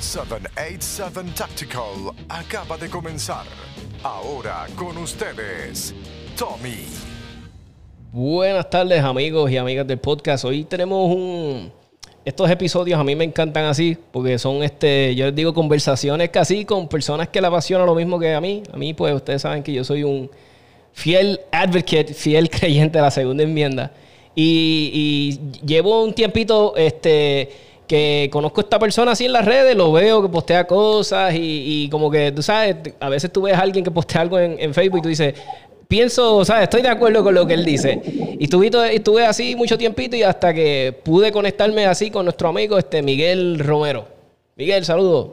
787 Tactical acaba de comenzar. Ahora con ustedes, Tommy. Buenas tardes amigos y amigas del podcast. Hoy tenemos un... Estos episodios a mí me encantan así, porque son, este, yo les digo, conversaciones casi con personas que le apasiona lo mismo que a mí. A mí, pues, ustedes saben que yo soy un fiel advocate, fiel creyente de la segunda enmienda. Y, y llevo un tiempito, este que conozco a esta persona así en las redes, lo veo que postea cosas y, como que, tú sabes, a veces tú ves a alguien que postea algo en, Facebook y tú dices, pienso, ¿sabes? Estoy de acuerdo con lo que él dice. Y estuve, estuve así mucho tiempito y hasta que pude conectarme así con nuestro amigo este Miguel Romero. Miguel, saludos.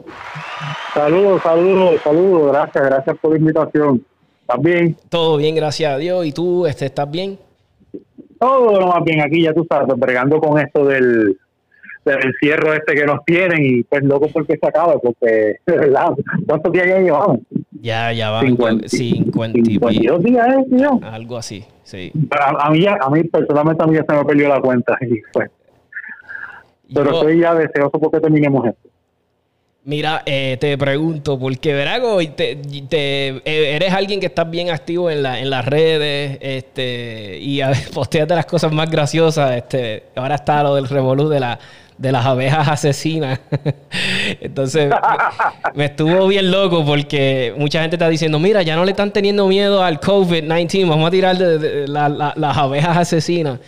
Saludos, saludos, saludos. Gracias, gracias por la invitación. ¿Estás bien? Todo bien, gracias a Dios. ¿Y tú este, estás bien? Todo lo más bien aquí, ya tú sabes, bregando con esto del, del encierro este que nos tienen y pues loco porque se acaba, porque, ¿verdad? ¿Cuántos días ya llevamos? Ya, ya va 50, 52 días, ¿eh, tío? Algo así, sí. A, mí, a mí personalmente a mí ya se me perdió la cuenta y pues. Pero estoy ya deseoso porque terminemos esto. Mira, eh, te pregunto, porque Verago, te, te, eh, eres alguien que estás bien activo en, la, en las redes este, y posteas de las cosas más graciosas. Este, ahora está lo del revolú de la de las abejas asesinas. Entonces, me, estuvo bien loco porque mucha gente está diciendo, mira, ya no le están teniendo miedo al COVID-19, vamos a tirar de, las abejas asesinas.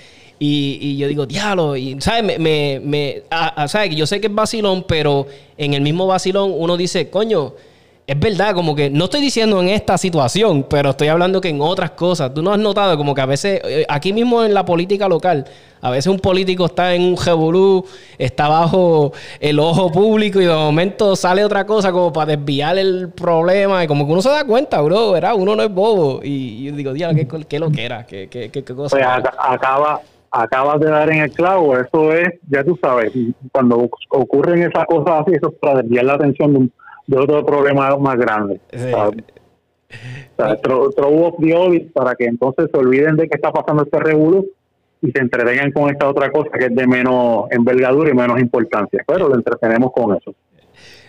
Y, yo digo, diablo, y ¿sabes? Me, me, me ¿sabes? Yo sé que es vacilón, pero en el mismo vacilón uno dice, coño, es verdad, como que no estoy diciendo en esta situación, pero estoy hablando que en otras cosas. Tú no has notado como que a veces, eh, aquí mismo en la política local, a veces un político está en un jeburú, está bajo el ojo público y de momento sale otra cosa como para desviar el problema. Y como que uno se da cuenta, bro, ¿verdad? Uno no es bobo. Y, yo digo, diablo, ¿qué, qué lo que era? ¿Qué, qué, qué, cosa? Pues acaba, acabas de dar en el clavo. Eso es, ya tú sabes, cuando ocurren esas cosas así, eso es para desviar la atención de un de otro problema más grande. Sí. para que entonces se olviden de que está pasando este revuelo y se entretengan con esta otra cosa que es de menos envergadura y menos importancia. Pero lo entretenemos con eso.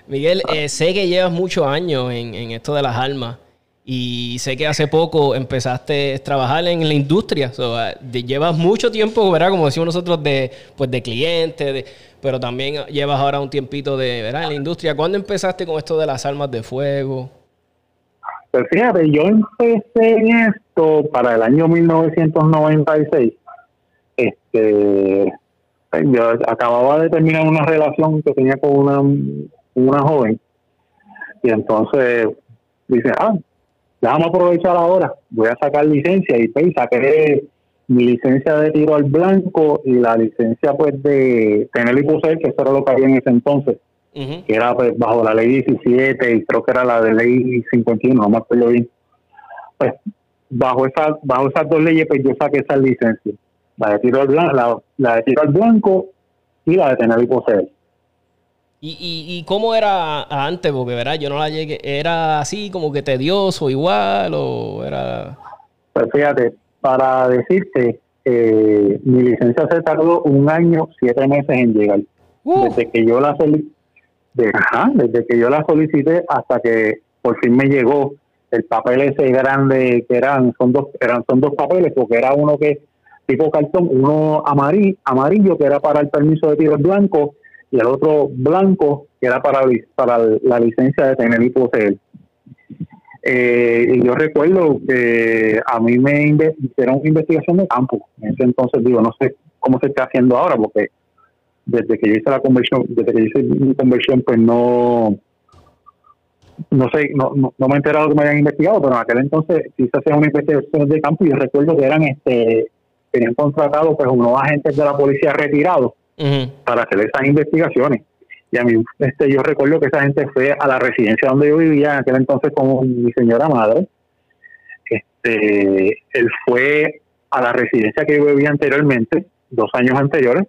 Miguel, eh, sé que llevas muchos años en, esto de las almas y sé que hace poco empezaste a trabajar en la industria. Ah, llevas mucho tiempo, ¿verdad? Como decimos nosotros, de, pues, de clientes, de, pero también llevas ahora un tiempito de, ¿verdad? En la industria. ¿Cuándo empezaste con esto de las armas de fuego? Pues fíjate, yo empecé en esto para el año 1996. Este, yo acababa de terminar una relación que tenía con una, una joven. Y entonces dice, ah, déjame aprovechar ahora, voy a sacar licencia y pues saqué mi licencia de tiro al blanco y la licencia pues de tener y poseer, que eso era lo que había en ese entonces, que era pues bajo la ley 17 y creo que era la de ley 51, no me acuerdo bien. Pues bajo esas, bajo esas dos leyes pues yo saqué esa licencia, la de tiro al blanco, la, de tiro al blanco y la de tener y poseer. ¿Y, y, y cómo era antes? Porque, ¿verdad? Yo no la llegué. ¿Era así como que tedioso igual o era...? Pues fíjate, para decirte, eh, mi licencia se tardó un año, siete meses en llegar. Desde que yo la desde que yo la solicité hasta que por fin me llegó el papel ese grande que eran son dos eran son dos papeles porque era uno que tipo cartón uno amarillo, amarillo que era para el permiso de tiro blanco y el otro blanco que era para para la licencia de tener y poseer eh, y yo recuerdo que a mí me hicieron una investigación de campo. En ese entonces, digo, no sé cómo se está haciendo ahora, porque desde que yo hice la conversión, desde que yo hice mi conversión, pues no, no sé, no, no, me he enterado que me habían investigado, pero en aquel entonces sí se hacían una investigación de campo y yo recuerdo que eran, este, tenían contratado pues unos agentes de la policía retirados para hacer esas investigaciones. Y a mí, este, yo recuerdo que esa gente fue a la residencia donde yo vivía en aquel entonces con mi señora madre. Este, él fue a la residencia que yo vivía anteriormente, dos años anteriores.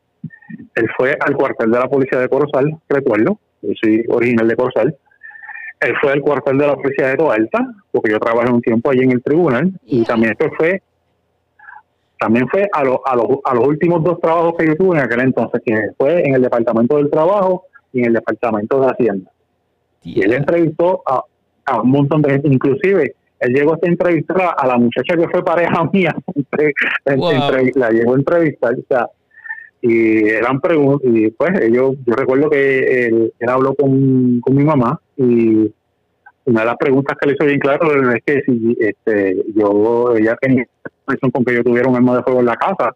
Él fue al cuartel de la policía de Corozal, recuerdo, yo soy original de Corozal. Él fue al cuartel de la policía de Toalta, porque yo trabajé un tiempo allí en el tribunal, y también esto fue también fue a, a, los, a los últimos dos trabajos que yo tuve en aquel entonces, que fue en el Departamento del Trabajo y en el Departamento de Hacienda. Y él entrevistó a, un montón de gente, inclusive él llegó a entrevistar a, la muchacha que fue pareja mía, la llegó a entrevistar, o sea, y eran preguntas, y pues ellos, yo recuerdo que él, habló con, con mi mamá y una de las preguntas que le hizo bien claro es que si este, yo, ella tenía con que yo tuviera un arma de fuego en la casa,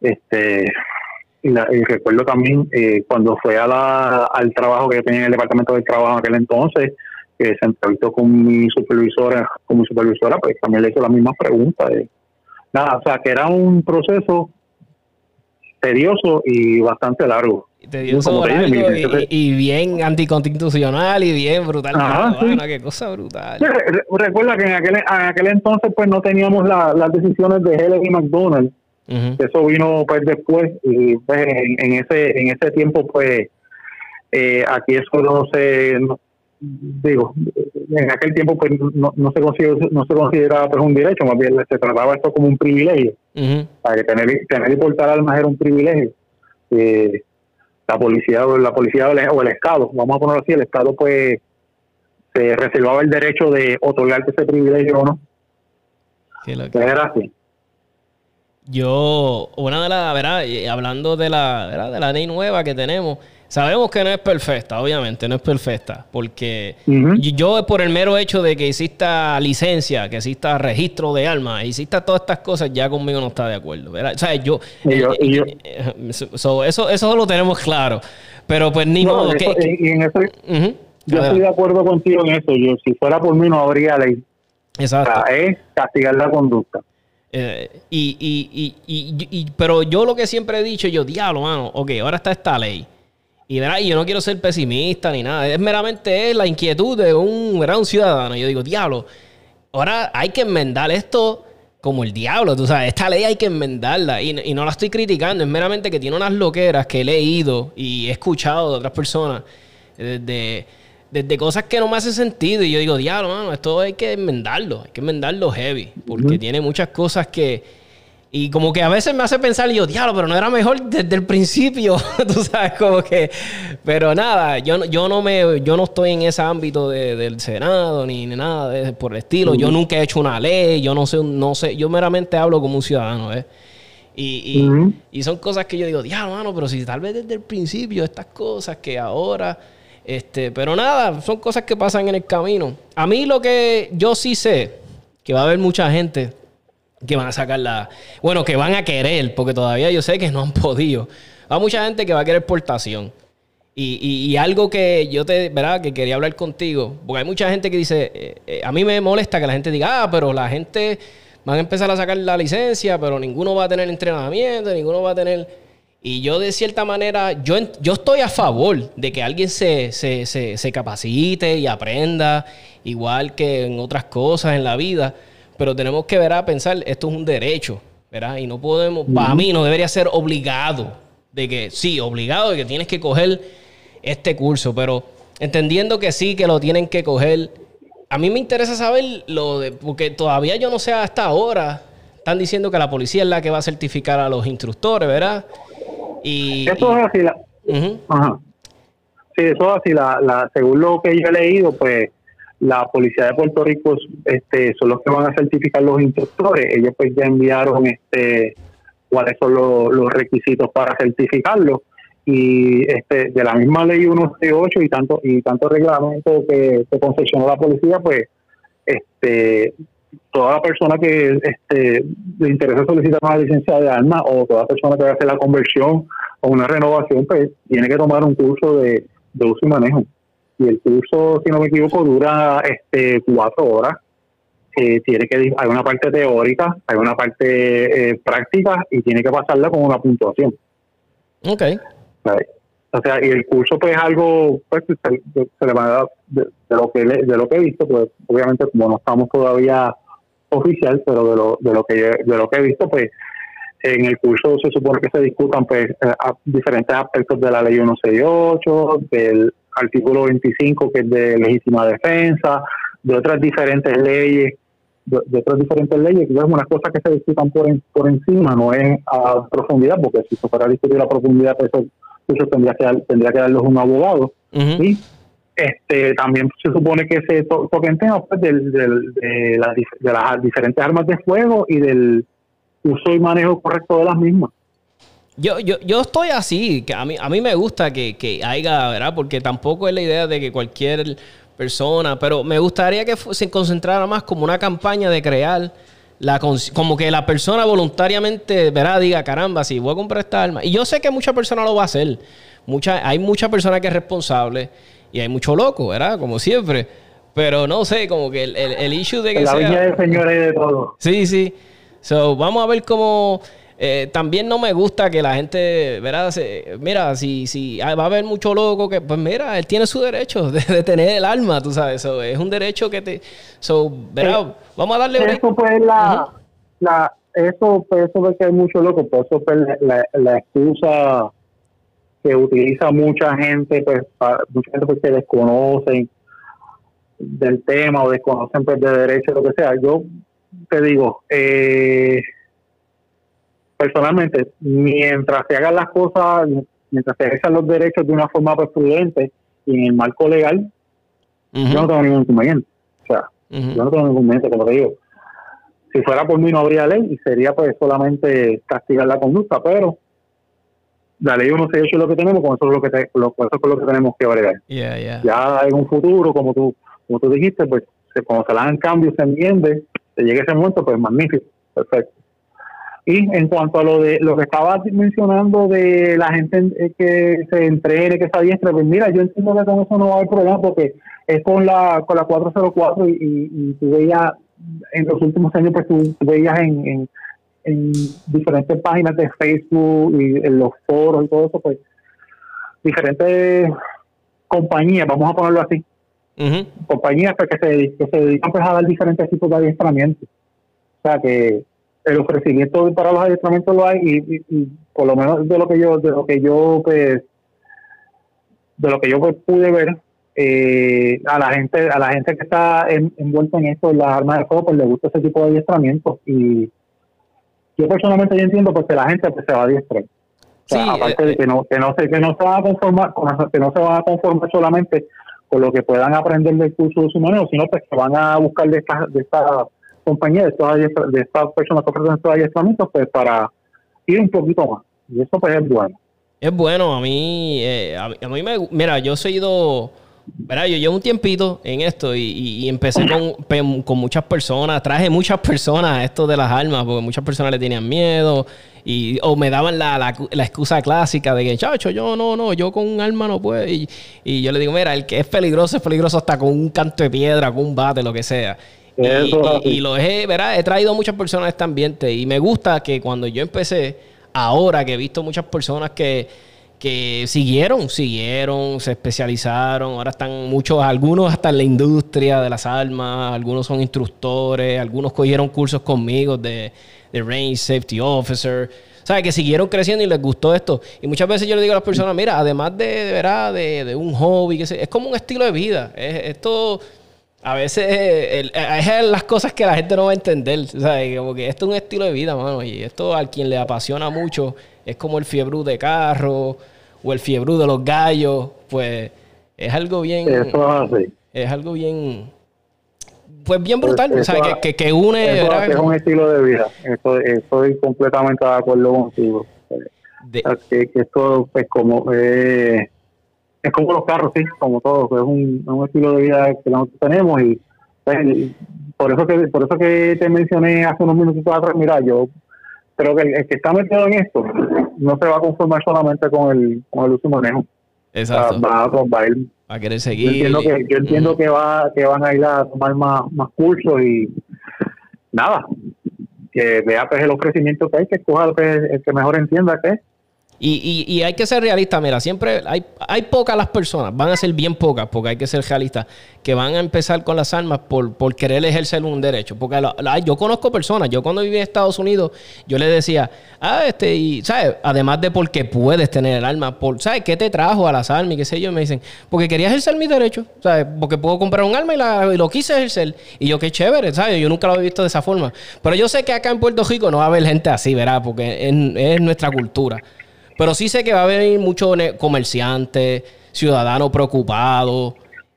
este y, recuerdo también eh, cuando fue a la, al trabajo que yo tenía en el departamento de trabajo en aquel entonces, que se entrevistó con mi supervisora, con mi supervisora, pues también le hizo las mismas preguntas. nada, o sea, que era un proceso tedioso y bastante largo. Y, bien anticonstitucional y bien brutal. Qué cosa brutal. recuerda que en aquel, en aquel entonces pues no teníamos las decisiones de Helen y McDonald's eso vino pues después y pues en, ese en ese tiempo pues eh, aquí eso no se digo en aquel tiempo pues no, no se considera no se consideraba pues un derecho más bien se trataba esto como un privilegio. Para que tener tener y portar armas era un privilegio. Eh, la policía la policía o el estado vamos a ponerlo así el estado pues se reservaba el derecho de otorgarte ese privilegio o no era así yo, una de las, ¿verdad? hablando de la, de la ley nueva que tenemos, sabemos que no es perfecta, obviamente, no es perfecta, porque yo por el mero hecho de que exista licencia, que exista registro de armas, exista todas estas cosas, ya conmigo no está de acuerdo, ¿verdad? O sea, yo, eh, eso, eso lo tenemos claro, pero pues ni modo que... yo estoy de acuerdo contigo en eso, yo si fuera por mí no habría ley. Exacto. es castigar la conducta. Eh, y, y, y, y, pero yo lo que siempre he dicho, yo, diablo, mano, ok, ahora está esta ley. Y, ¿verdad? y yo no quiero ser pesimista ni nada. Es meramente la inquietud de un, ¿verdad? un ciudadano. Yo digo, diablo, ahora hay que enmendar esto como el diablo. Tú sabes, esta ley hay que enmendarla. Y, y no la estoy criticando. Es meramente que tiene unas loqueras que he leído y he escuchado de otras personas. Eh, de desde cosas que no me hacen sentido. Y yo digo, diablo, mano, esto hay que enmendarlo, hay que enmendarlo heavy, porque tiene muchas cosas que. Y como que a veces me hace pensar, y yo, diablo, pero no era mejor desde el principio, tú sabes, como que. Pero nada, yo, yo no me, yo no estoy en ese ámbito del Senado ni, nada de, por el estilo. Yo nunca he hecho una ley, yo no sé, no sé, yo meramente hablo como un ciudadano, ¿eh? Y, y, y son cosas que yo digo, diablo, mano, pero si tal vez desde el principio estas cosas que ahora este, pero nada, son cosas que pasan en el camino. A mí lo que yo sí sé, que va a haber mucha gente que van a sacar la... Bueno, que van a querer, porque todavía yo sé que no han podido. Hay mucha gente que va a querer portación. Y, algo que yo te, ¿verdad? Que quería hablar contigo, porque hay mucha gente que dice, eh, eh, a mí me molesta que la gente diga, ah, pero la gente van a empezar a sacar la licencia, pero ninguno va a tener entrenamiento, ninguno va a tener... Y yo de cierta manera, yo, yo estoy a favor de que alguien se, se, se, capacite y aprenda, igual que en otras cosas en la vida, pero tenemos que ver a pensar, esto es un derecho, ¿verdad? Y no podemos, para mí no debería ser obligado, de que sí, obligado de que tienes que coger este curso, pero entendiendo que sí, que lo tienen que coger, a mí me interesa saber lo de, porque todavía yo no sé hasta ahora, están diciendo que la policía es la que va a certificar a los instructores, ¿verdad? eso es así. La, Sí, eso es así. La, según lo que yo he leído, pues la policía de Puerto Rico este, son los que van a certificar los instructores. Ellos pues ya enviaron este cuáles son los, requisitos para certificarlos y este de la misma ley 168 y tanto y tanto reglamento que, que concesionó la policía pues este toda persona que este, le interesa solicitar una licencia de armas o toda persona que va a hacer la conversión o una renovación, pues tiene que tomar un curso de, uso y manejo. Y el curso, si no me equivoco, dura este cuatro horas. Eh, tiene que hay una parte teórica, hay una parte eh, práctica y tiene que pasarla con una puntuación. Ok. O sea, y el curso pues es algo pues, se, le va a dar de, lo que de lo que he visto, pues obviamente como no estamos todavía oficial, pero de lo, de lo que de lo que he visto, pues en el curso se supone que se discutan pues eh, diferentes aspectos de la ley 168, del artículo 25 que es de legítima defensa, de otras diferentes leyes, de, otras diferentes leyes, que es una cosa que se discutan por, por encima, no es a profundidad, porque si se fuera a discutir a profundidad, pues eso eso tendría que, tendría que darlos un abogado. Y este, también se supone que se to toquen temas pues, del, del, de, de las diferentes armas de fuego y del uso y manejo correcto de las mismas. Yo, yo, yo estoy así, que a mí, a mí me gusta que, que haya, ¿verdad? Porque tampoco es la idea de que cualquier persona, pero me gustaría que se concentrara más como una campaña de crear la como que la persona voluntariamente, ¿verdad? Diga, caramba, si voy a comprar esta arma. Y yo sé que mucha persona lo va a hacer. Mucha, hay mucha persona que es responsable y hay mucho loco, ¿verdad? Como siempre. Pero no sé, como que el, el, issue de que la sea... del Señor es de todo. Sí, sí. So, vamos a ver cómo... Eh, también no me gusta que la gente, ¿verdad? mira, si, si va a haber mucho loco que, pues mira, él tiene su derecho de, tener el alma, tú sabes. es un derecho que te... So, ¿verdad? Vamos a darle... Eso pues la... la eso, pues eso de que hay mucho loco, pues eso pues la, la, excusa que utiliza mucha gente, pues mucha gente pues, que desconocen del tema o desconocen pues de derecho, lo que sea. Yo te digo, eh, personalmente, mientras se hagan las cosas, mientras se ejerzan los derechos de una forma prudente y en el marco legal, yo no tengo ningún inconveniente. O sea, yo no tengo ningún inconveniente, como te digo. Si fuera por mí no habría ley y sería pues solamente castigar la conducta, pero la ley uno se hecho lo que tenemos, con eso es lo que, te, lo, eso es lo que tenemos que bregar. Ya en un futuro, como tú, como tú dijiste, pues cuando se le hagan cambios, se entiende, se llegue ese momento, pues magnífico, perfecto. Y en cuanto a lo de lo que estaba mencionando de la gente eh, que se entrene, que se adiestre, pues mira, yo entiendo que con eso no va a haber problema porque es con la con la 404 y, y, y tú veías en los últimos años, pues tú, veías en, en, diferentes páginas de Facebook y en los foros y todo eso, pues diferentes compañías, vamos a ponerlo así, compañías pues, que, se, que se dedican pues, a dar diferentes tipos de adiestramiento. O sea que el ofrecimiento para los adiestramientos lo hay y, por lo menos de lo que yo de lo que yo pues de lo que yo pues, pude ver eh, a la gente a la gente que está envuelta en esto en las armas de fuego pues le gusta ese tipo de adiestramiento y yo personalmente yo entiendo porque la gente pues, se va a adiestrar aparte de eh, que no que no se que no se va a conformar que no se van a conformar solamente con lo que puedan aprender del curso de su manejo sino pues que van a buscar de esta de esta compañía de, de estas personas que ofrecen estos adiestramientos pues para ir un poquito más. Y eso pues es bueno. Es bueno, a mí, eh, a, mí me... Mira, yo he sido... Mira, yo llevo un tiempito en esto y, empecé con, con, muchas personas, traje muchas personas a esto de las armas, porque muchas personas le tenían miedo y o me daban la, la, excusa clásica de que, chacho, yo no, no, yo con un arma no puedo. Y, y, yo le digo, mira, el que es peligroso es peligroso hasta con un canto de piedra, con un bate, lo que sea. Y, lo he, ¿verdad? He traído a muchas personas a este ambiente y me gusta que cuando yo empecé, ahora que he visto muchas personas que, que siguieron, siguieron, se especializaron, ahora están muchos, algunos hasta en la industria de las armas, algunos son instructores, algunos cogieron cursos conmigo de, de Range Safety Officer. ¿sabes? Que siguieron creciendo y les gustó esto. Y muchas veces yo le digo a las personas, mira, además de, de, ¿verdad? de, de un hobby, que es como un estilo de vida. Es, esto a veces es las cosas que la gente no va a entender. ¿sabes? Como que esto es un estilo de vida, mano. Y esto a quien le apasiona mucho es como el fiebrú de carro o el fiebrú de los gallos. Pues es algo bien. Eso es Es algo bien. Pues bien brutal. o sea, que, que, une. es un estilo de vida. estoy completamente de acuerdo contigo. que, que esto, pues, como. Eh, es como los carros, sí, como todos, es un, un estilo de vida que nosotros tenemos y pues, por eso que por eso que te mencioné hace unos minutos atrás, mira, yo creo que el, que está metido en esto no se va a conformar solamente con el, con el uso y manejo. Exacto. Va, va, a ir. Va a querer seguir. Yo entiendo, que, yo entiendo que, va, que van a ir a tomar más, más cursos y nada, que vea pues el ofrecimiento que hay, que escoja el el que mejor entienda que es y, y, hay que ser realista, mira, siempre hay, hay pocas las personas, van a ser bien pocas, porque hay que ser realistas, que van a empezar con las armas por, querer ejercer un derecho. Porque yo conozco personas, yo cuando viví en Estados Unidos, yo les decía, ah, este, y, ¿sabes? Además de porque puedes tener el arma, por, ¿sabes? ¿Qué te trajo a las armas y qué sé yo? me dicen, porque quería ejercer mi derecho, ¿sabes? Porque puedo comprar un arma y, la, lo quise ejercer. Y yo, qué chévere, ¿sabes? Yo nunca lo he visto de esa forma. Pero yo sé que acá en Puerto Rico no va a haber gente así, ¿verdad? Porque es nuestra cultura. Pero sí sé que va a venir muchos comerciantes, ciudadanos preocupados.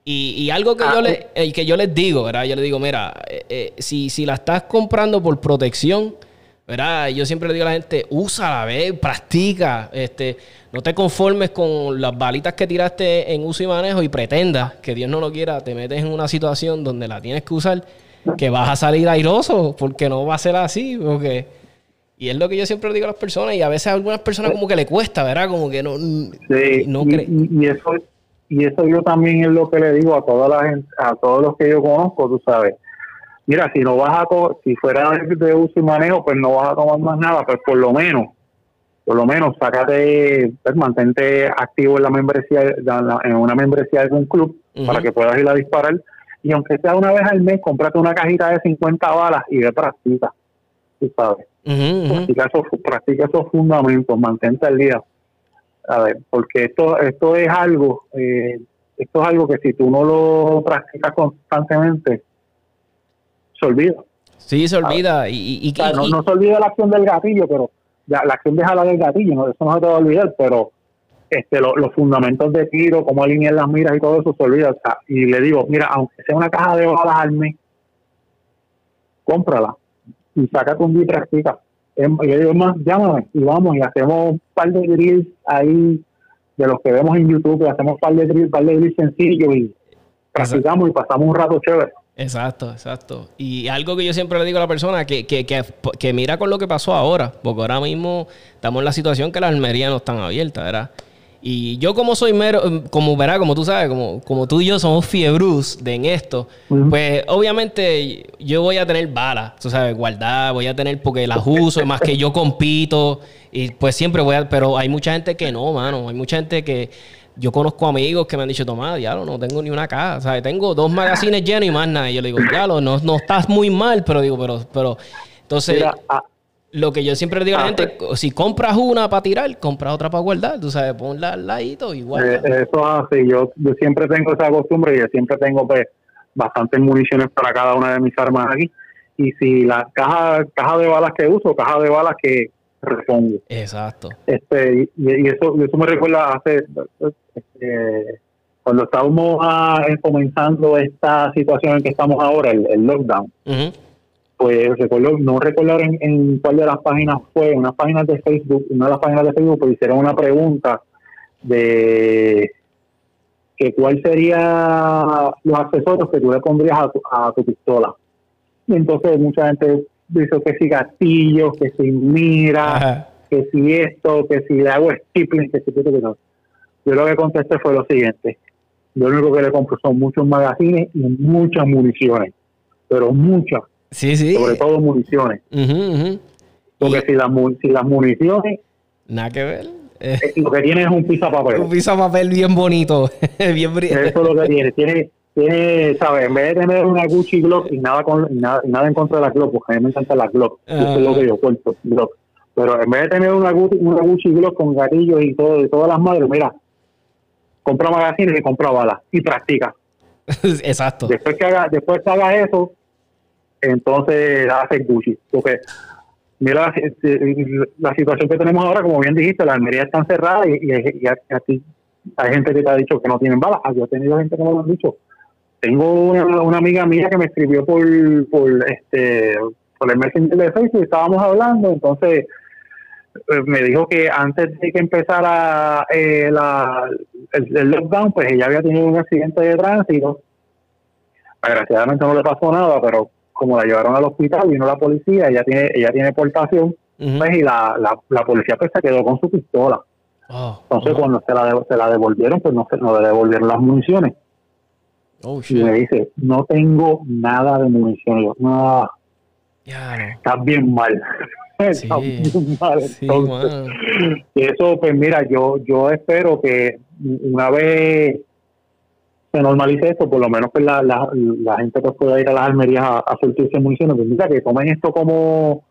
Y, algo que, yo ah, le, que yo les digo, ¿verdad? Yo les digo, mira, eh, eh, si, si la estás comprando por protección, ¿verdad? Yo siempre le digo a la gente, úsala, ve, practica, este, no te conformes con las balitas que tiraste en uso y manejo y pretendas que Dios no lo quiera, te metes en una situación donde la tienes que usar, que vas a salir airoso, porque no va a ser así, porque... Y es lo que yo siempre digo a las personas, y a veces a algunas personas como que le cuesta, ¿verdad? Como que no, sí, no y, y, eso y eso yo también es lo que le digo a toda la gente, a todos los que yo conozco, tú sabes. Mira, si no vas a si fuera de uso y manejo, pues no vas a tomar más nada, pues por lo menos por lo menos sácate, pues, mantente activo en la membresía, en una membresía de un club para que puedas ir a disparar. Y aunque sea una vez al mes, cómprate una cajita de 50 balas y de práctica. Tú sabes. Practica, esos, fundamentos, mantente al día. A ver, porque esto, esto es algo, eh, esto es algo que si tú no lo practicas constantemente, se olvida. Sí, se olvida. Y, no, no se olvida la acción del gatillo, pero la acción de jalar del gatillo, ¿no? eso no se te va a olvidar, pero este, los fundamentos de tiro, cómo alinear las miras y todo eso se olvida. y le digo, mira, aunque sea una caja de balas al mes, cómprala y un día y practica. Y le digo, más, llámame y vamos y hacemos un par de drills ahí de los que vemos en YouTube, hacemos un par de drills, un par de drills sencillos y practicamos y pasamos un rato chévere. Exacto, exacto. Y algo que yo siempre le digo a la persona, que, que, que, mira con lo que pasó ahora, porque ahora mismo estamos en la situación que las almerías no están abiertas, ¿verdad? Y yo como soy mero, como verá, como tú sabes, como, como tú y yo somos fiebrus de en esto, pues obviamente yo voy a tener balas, tú sabes, guardar, voy a tener porque las uso, más que yo compito, y pues siempre voy a, pero hay mucha gente que no, mano, hay mucha gente que yo conozco amigos que me han dicho, toma, diablo, no tengo ni una caja. ¿sabes? Tengo dos magazines llenos y más nada. Y yo le digo, diablo, no, no estás muy mal, pero digo, pero, pero, entonces, lo que yo siempre digo a la ah, gente, si compras una para tirar, compras otra para guardar, tú sabes, ponla al ladito igual. Eh, eso es así, yo, yo siempre tengo esa costumbre y yo siempre tengo pues bastantes municiones para cada una de mis armas aquí. Y si la caja, caja de balas que uso, caja de balas que, repongo. Exacto. Este, y, eso, eso me recuerda hace este, cuando estábamos ah, comenzando esta situación en que estamos ahora, el, lockdown. Pues recuerdo, no recuerdo en, cuál de las páginas fue, unas páginas de Facebook, una de las páginas de Facebook, pues hicieron una pregunta de que cuál sería los accesorios que tú le pondrías a tu, a tu pistola. entonces mucha gente dice que si gatillos, que si mira, que si esto, que si le hago stippling, que si que no. Yo lo que contesté fue lo siguiente. Yo lo único que le compro son muchos magazines y muchas municiones. Pero muchas. Sí, sí. Sobre todo municiones. Porque si, las, si las municiones... Nada que ver. Eh, lo que tiene es un papel. Un papel bien bonito. bien Eso es lo que tiene. Tiene tiene, ¿sabes? En vez de tener una Gucci Glock y nada con nada, nada en contra de la Glock, porque a mí me encanta la Glock, eso es lo que yo cuento, Glock. Pero en vez de tener una Gucci, una Gucci Glock con gatillos y todo, y todas las madres, mira, compra magazines y compra balas y practica. Exacto. Después que haga, después que haga eso, entonces hace Gucci. Porque mira la, situación que tenemos ahora, como bien dijiste, las almerías están cerradas y, aquí hay gente que te ha dicho que no tienen balas. Ah, yo he tenido gente que me lo han dicho tengo una, amiga mía que me escribió por, por este por el Messenger de Facebook, estábamos hablando, entonces eh, me dijo que antes de que empezara eh, la, el, lockdown, pues ella había tenido un accidente de tránsito. Desgraciadamente no le pasó nada, pero como la llevaron al hospital, vino la policía, ella tiene ella tiene portación, pues, y la, la, policía pues se quedó con su pistola. Oh, entonces oh. cuando se la, se la devolvieron, pues no, se, no le devolvieron las municiones. Oh, y me dice, no tengo nada de munición. yo, no, está bien mal. está bien mal. y eso, pues mira, yo yo espero que una vez se normalice esto, por lo menos que pues, la, la, gente pues pueda ir a las almerías a, a surtirse municiones. Pues que tomen esto como,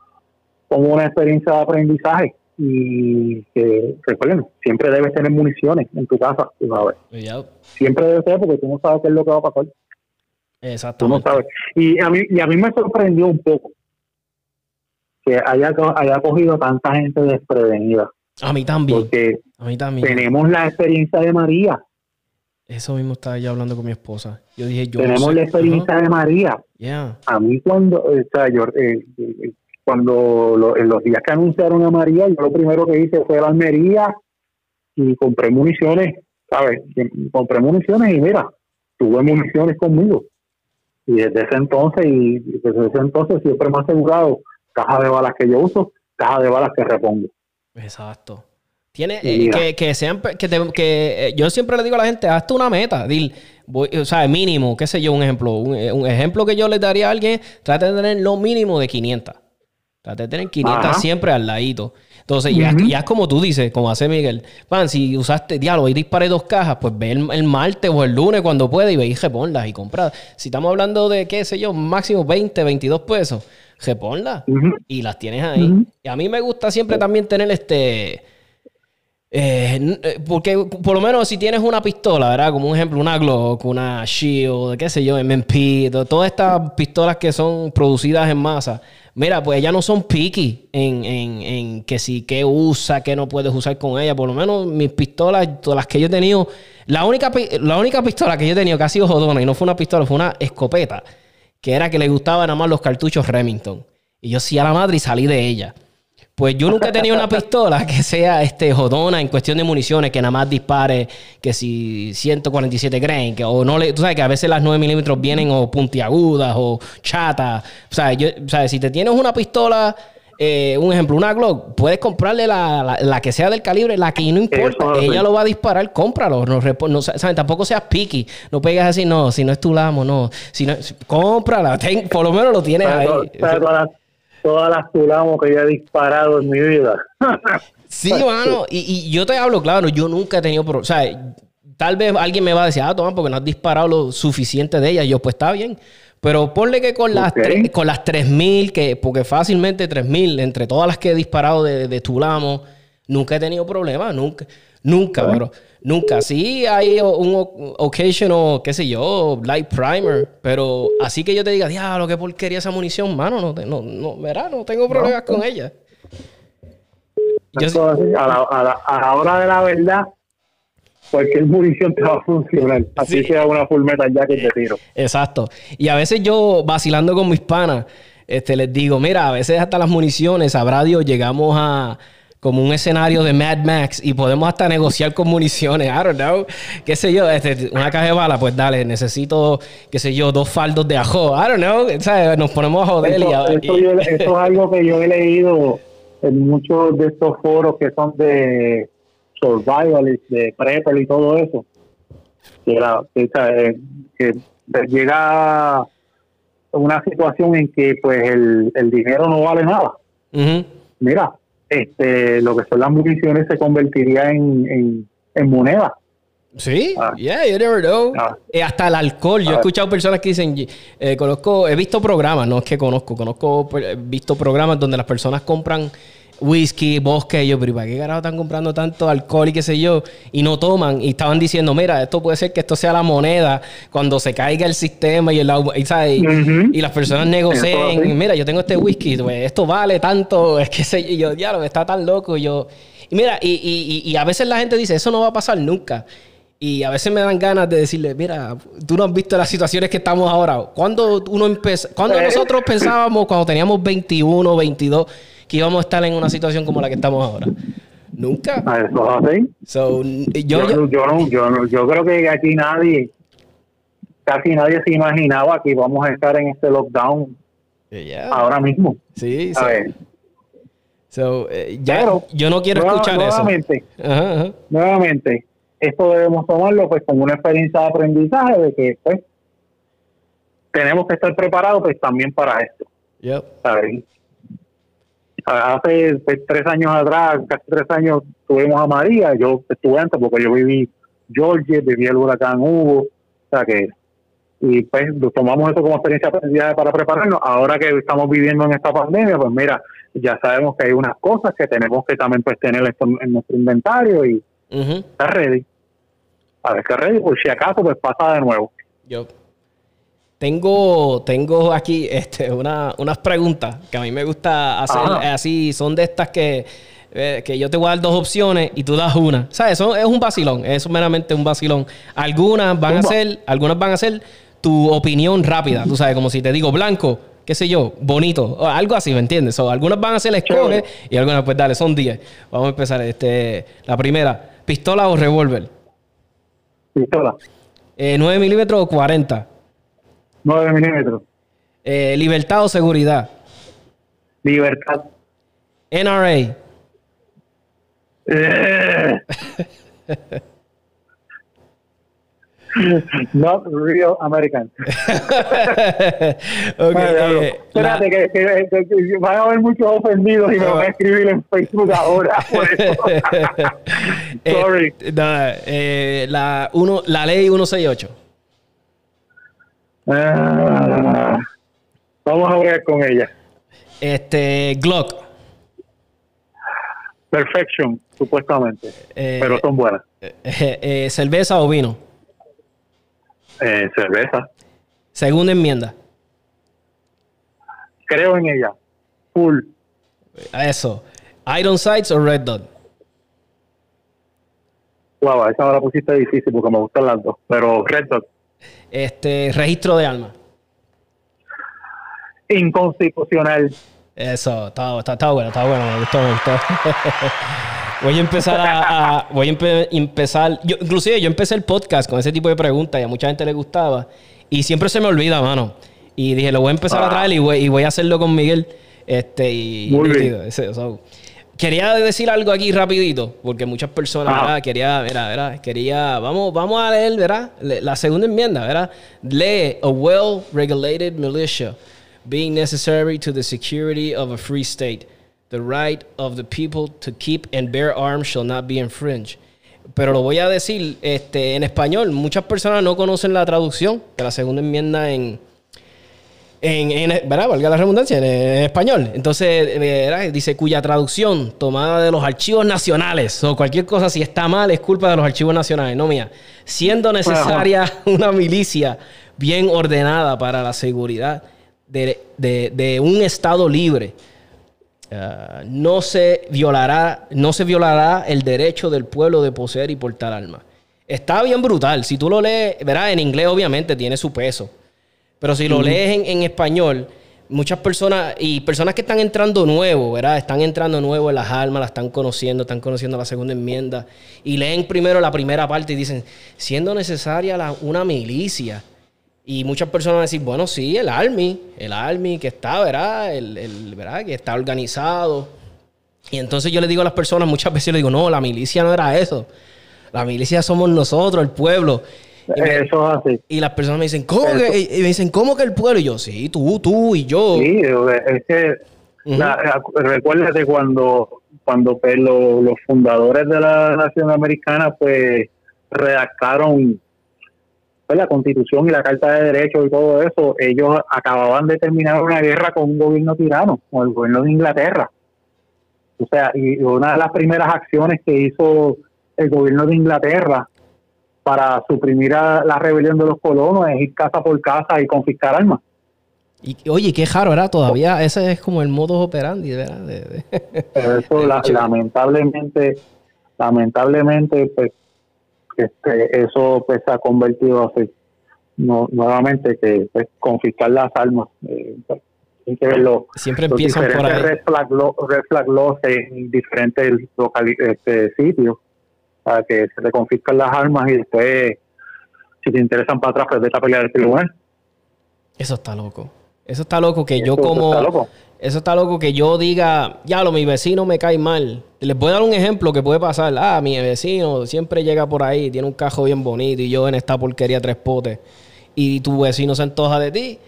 como una experiencia de aprendizaje y que recuerden, siempre debes tener municiones en tu casa, sabes. Siempre debes tener porque tú no sabes qué es lo que va a pasar. Exactamente. Tú no sabes. Y a mí, y a mí me sorprendió un poco que haya, haya cogido tanta gente desprevenida. A mí también. Porque a mí también. tenemos la experiencia de María. Eso mismo estaba yo hablando con mi esposa. Yo dije, yo tenemos la experiencia de María. Yeah. A mí cuando, o sea, yo, eh, eh, cuando lo, en los días que anunciaron a María, yo lo primero que hice fue a la Almería y compré municiones, ¿sabes? Compré municiones y mira, tuve municiones conmigo. Y desde ese entonces, y desde ese entonces siempre me he asegurado caja de balas que yo uso, caja de balas que repongo. Exacto. Tiene eh, que, que, sean que, que eh, yo siempre le digo a la gente, hazte una meta, dil, o sea, mínimo, qué sé yo, un ejemplo, un, eh, ejemplo que yo le daría a alguien, trate de tener lo mínimo de 500. Trate de tener 500 siempre al ladito. Entonces, ya, es como tú dices, como hace Miguel, pan, si usaste diálogo y disparé dos cajas, pues ve el, martes o el lunes cuando pueda y ve y reponlas y compra. Si estamos hablando de, qué sé yo, máximo 20, 22 pesos, reponlas y las tienes ahí. Y a mí me gusta siempre también tener este eh, eh, porque por lo menos si tienes una pistola, ¿verdad? Como un ejemplo, una Glock, una Shield, qué sé yo, MMP, todas estas pistolas que son producidas en masa, mira, pues ya no son picky en, en, en que si qué usa, qué no puedes usar con ella. Por lo menos mis pistolas, todas las que yo he tenido, la única, la única pistola que yo he tenido que ha sido jodona y no fue una pistola, fue una escopeta, que era que le gustaban nada más los cartuchos Remington. Y yo sí a la madre y salí de ella. Pues yo nunca he tenido una pistola que sea este, jodona en cuestión de municiones, que nada más dispare que si 147 grain, que o no le, tú sabes que a veces las 9 milímetros vienen o puntiagudas o chatas. O sea, yo, o sea, si te tienes una pistola, eh, un ejemplo, una Glock, puedes comprarle la, la, que sea del calibre, la que no importa, ella lo va a disparar, cómpralo. No, no ¿sabes? Tampoco seas picky, no pegas así, no, si no es tu lamo, no. Si no, cómprala, por lo menos lo tienes ahí todas las tulamos que yo he disparado en mi vida. sí, mano. Y, yo te hablo, claro, yo nunca he tenido problemas. O sea, tal vez alguien me va a decir, ah, toma, porque no has disparado lo suficiente de ellas. Yo, pues está bien. Pero ponle que con las, con las 3000, que, porque fácilmente 3000, entre todas las que he disparado de, de Tulamo, nunca he tenido problemas, nunca, nunca, bro. Nunca. Sí hay un occasional, qué sé yo, light primer, pero así que yo te diga, diablo, qué porquería esa munición, mano, no, no, no, verá, no tengo problemas con ella. a, la, hora de la verdad, cualquier munición te va a funcionar. Así sea una full metal jacket de tiro. Exacto. Y a veces yo, vacilando con mis panas, este, les digo, mira, a veces hasta las municiones, sabrá Dios, llegamos a como un escenario de Mad Max y podemos hasta negociar con municiones. I don't know. Qué sé yo, este, una caja de bala, pues dale, necesito, qué sé yo, dos faldos de ajo. I don't know. Nos ponemos a joder y, a, eso, es algo que yo he leído en muchos de estos foros que son de survival, de prepper y todo eso. Que, que, que llega una situación en que pues el, el dinero no vale nada. Mira, este, lo que son las municiones se convertiría en, en, moneda. Sí, ah. yeah, you never know. Ah. Eh, hasta el alcohol. Yo he ah. escuchado personas que dicen, eh, conozco, he visto programas, no es que conozco, conozco, he visto programas donde las personas compran whisky, bosque, yo, pero ¿para qué carajo están comprando tanto alcohol y qué sé yo? Y no toman. Y estaban diciendo, mira, esto puede ser que esto sea la moneda cuando se caiga el sistema y, el, y, las personas negocien. Mira, yo tengo este whisky, pues, esto vale tanto, es que sé yo, ya lo está tan loco. yo, y mira, y, y, a veces la gente dice, eso no va a pasar nunca. Y a veces me dan ganas de decirle, mira, tú no has visto las situaciones que estamos ahora. Cuando uno empezó, cuando nosotros pensábamos, cuando teníamos 21, 22, que íbamos a estar en una situación como la que estamos ahora. Nunca. Eso yo, yo, yo, yo, creo que aquí nadie, casi nadie se imaginaba que íbamos a estar en este lockdown ahora mismo. Sí, sí. So, eh, ya, yo no quiero escuchar nuevamente, eso. Nuevamente, esto debemos tomarlo pues como una experiencia de aprendizaje de que pues tenemos que estar preparados pues también para esto. Yep hace tres años atrás, casi tres años, tuvimos a María, yo estuve antes porque yo viví Georgia, viví el huracán Hugo, o sea que, y pues tomamos eso como experiencia para prepararnos. Ahora que estamos viviendo en esta pandemia, pues mira, ya sabemos que hay unas cosas que tenemos que también pues tener en nuestro inventario y estar ready. A ver, que ready, por si acaso pues pasa de nuevo. Yo. Tengo, tengo aquí este, una, unas preguntas que a mí me gusta hacer así. Son de estas que eh, que yo te voy a dar dos opciones y tú das una. ¿Sabes? Eso es un vacilón, es meramente un vacilón. Algunas van a ser, algunas van a ser tu opinión rápida, tú sabes, como si te digo blanco, qué sé yo, bonito, algo así, ¿me entiendes? O algunas van a ser escoge y algunas, pues dale, son 10. Vamos a empezar. Este, la primera, ¿pistola o revólver? Pistola. Eh, ¿9 milímetros o 40? 9 milímetros. Eh, ¿Libertad o seguridad? Libertad. NRA. Eh. Not real American. okay, eh, espérate, que, que, que, van a haber muchos ofendidos y me van a escribir en Facebook ahora. Sorry. Eh, eh, la, uno, la ley 168. Ah, vamos a ver con ella. Este, Glock. Perfection, supuestamente. pero son buenas. ¿Cerveza o vino? Eh, cerveza. Segunda enmienda. Creo en ella. Full. Eso. Iron Sights o Red Dot. Wow, esa me la pusiste difícil porque me gustan las dos. Pero Red Dot. Este, registro de alma. Inconstitucional. Eso, está, está, bueno, está bueno, me gustó, me gustó. Voy a empezar a, voy a empezar, yo, inclusive yo empecé el podcast con ese tipo de preguntas y a mucha gente le gustaba y siempre se me olvida, mano. Y dije, lo voy a empezar a traer y voy, y voy a hacerlo con Miguel. Este, y, Muy bien. Quería decir algo aquí rapidito, porque muchas personas, ¿verdad? Quería, mira, ¿verdad? Quería, vamos, vamos a leer, ¿verdad? La segunda enmienda, ¿verdad? Lee a well-regulated militia being necessary to the security of a free state The right of the people to keep and bear arms shall not be infringed. Pero lo voy a decir este, en español. Muchas personas no conocen la traducción de la segunda enmienda en, en, ¿verdad? Valga la redundancia, en, español. Entonces, ¿verdad? dice cuya traducción tomada de los archivos nacionales o cualquier cosa, si está mal, es culpa de los archivos nacionales, no mía. Siendo necesaria una milicia bien ordenada para la seguridad de, de, de un Estado libre Uh, no se violará, no se violará el derecho del pueblo de poseer y portar armas. Está bien brutal. Si tú lo lees, verás, en inglés obviamente tiene su peso. Pero si lo lees en, español, muchas personas y personas que están entrando nuevo, ¿verdad? Están entrando nuevo en las armas, las están conociendo, están conociendo la segunda enmienda y leen primero la primera parte y dicen, siendo necesaria una milicia y muchas personas van a decir, bueno, sí, el Army, el Army que está, ¿verdad? El, el, ¿verdad? Que está organizado. Y entonces yo le digo a las personas, muchas veces le digo, no, la milicia no era eso. La milicia somos nosotros, el pueblo. Y eso es así. Y las personas me dicen, ¿cómo que? Y me dicen, ¿cómo que el pueblo? Y yo, sí, tú, tú y yo. Sí, es que recuérdate cuando, cuando pues, los fundadores de la nación americana pues redactaron pues, la constitución y la carta de derechos y todo eso, ellos acababan de terminar una guerra con un gobierno tirano, con el gobierno de Inglaterra. O sea, y una de las primeras acciones que hizo el gobierno de Inglaterra para suprimir a la rebelión de los colonos es ir casa por casa y confiscar armas. Y, oye, qué raro, ¿verdad? Todavía ese es como el modus operandi, ¿verdad? Pero eso lamentablemente, lamentablemente, pues este, eso pues se ha convertido así no, nuevamente que pues, confiscar las armas eh, pues, hay que verlo siempre empiezan por ahí red flag, laws en diferentes este, sitios para que se te confiscan las armas y después si te interesan para atrás pues vete a pelear el tribunal eso está loco eso está loco que yo como eso está loco que yo diga, ya lo, mi vecino me cae mal. Les voy a dar un ejemplo que puede pasar. Ah, mi vecino siempre llega por ahí, tiene un cajo bien bonito y yo en esta porquería tres potes. Y tu vecino se antoja de ti.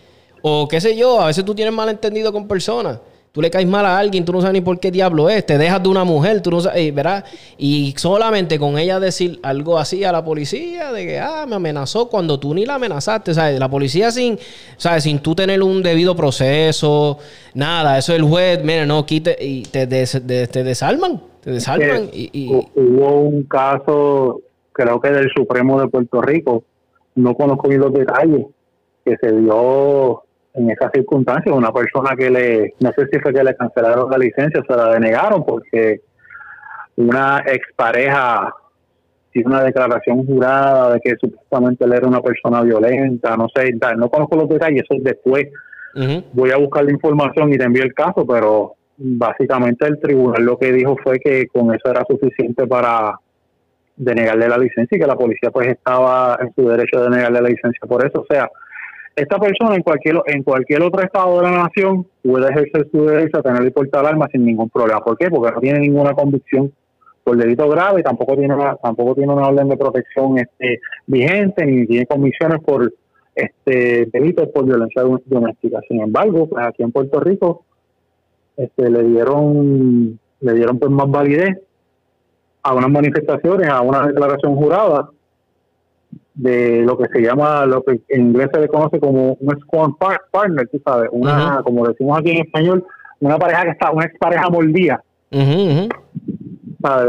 O qué sé yo, a veces tú tienes malentendido con personas tú le caes mal a alguien, tú no sabes ni por qué diablo es, te dejas de una mujer, tú no sabes, ¿verdad? Y solamente con ella decir algo así a la policía, de que, ah, me amenazó cuando tú ni la amenazaste, ¿sabes? La policía sin, ¿sabes? Sin tú tener un debido proceso, nada, eso el juez, mira, no, quite, y te, te desarman, te desarman. Y, Hubo un caso, creo que del Supremo de Puerto Rico, no conozco bien los detalles, que se dio en esas circunstancias, una persona que le, no sé si fue que le cancelaron la licencia, se la denegaron porque una expareja tiene una declaración jurada de que supuestamente él era una persona violenta, no sé, no conozco los detalles, eso después. Voy a buscar la información y te envío el caso, pero básicamente el tribunal lo que dijo fue que con eso era suficiente para denegarle la licencia y que la policía pues estaba en su derecho de negarle la licencia por eso, o sea, esta persona en cualquier en cualquier otro estado de la nación puede ejercer su derecho a tener y portar armas sin ningún problema. ¿Por qué? Porque no tiene ninguna convicción por delito grave, tampoco tiene una, tampoco tiene una orden de protección este, vigente, ni tiene comisiones por este delitos por violencia doméstica. Sin embargo, pues aquí en Puerto Rico este, le dieron le dieron pues más validez a unas manifestaciones, a una declaración jurada de lo que se llama, lo que en inglés se le conoce como un squad partner, tú sabes, una, como decimos aquí en español, una pareja que está, una expareja mordida. Uh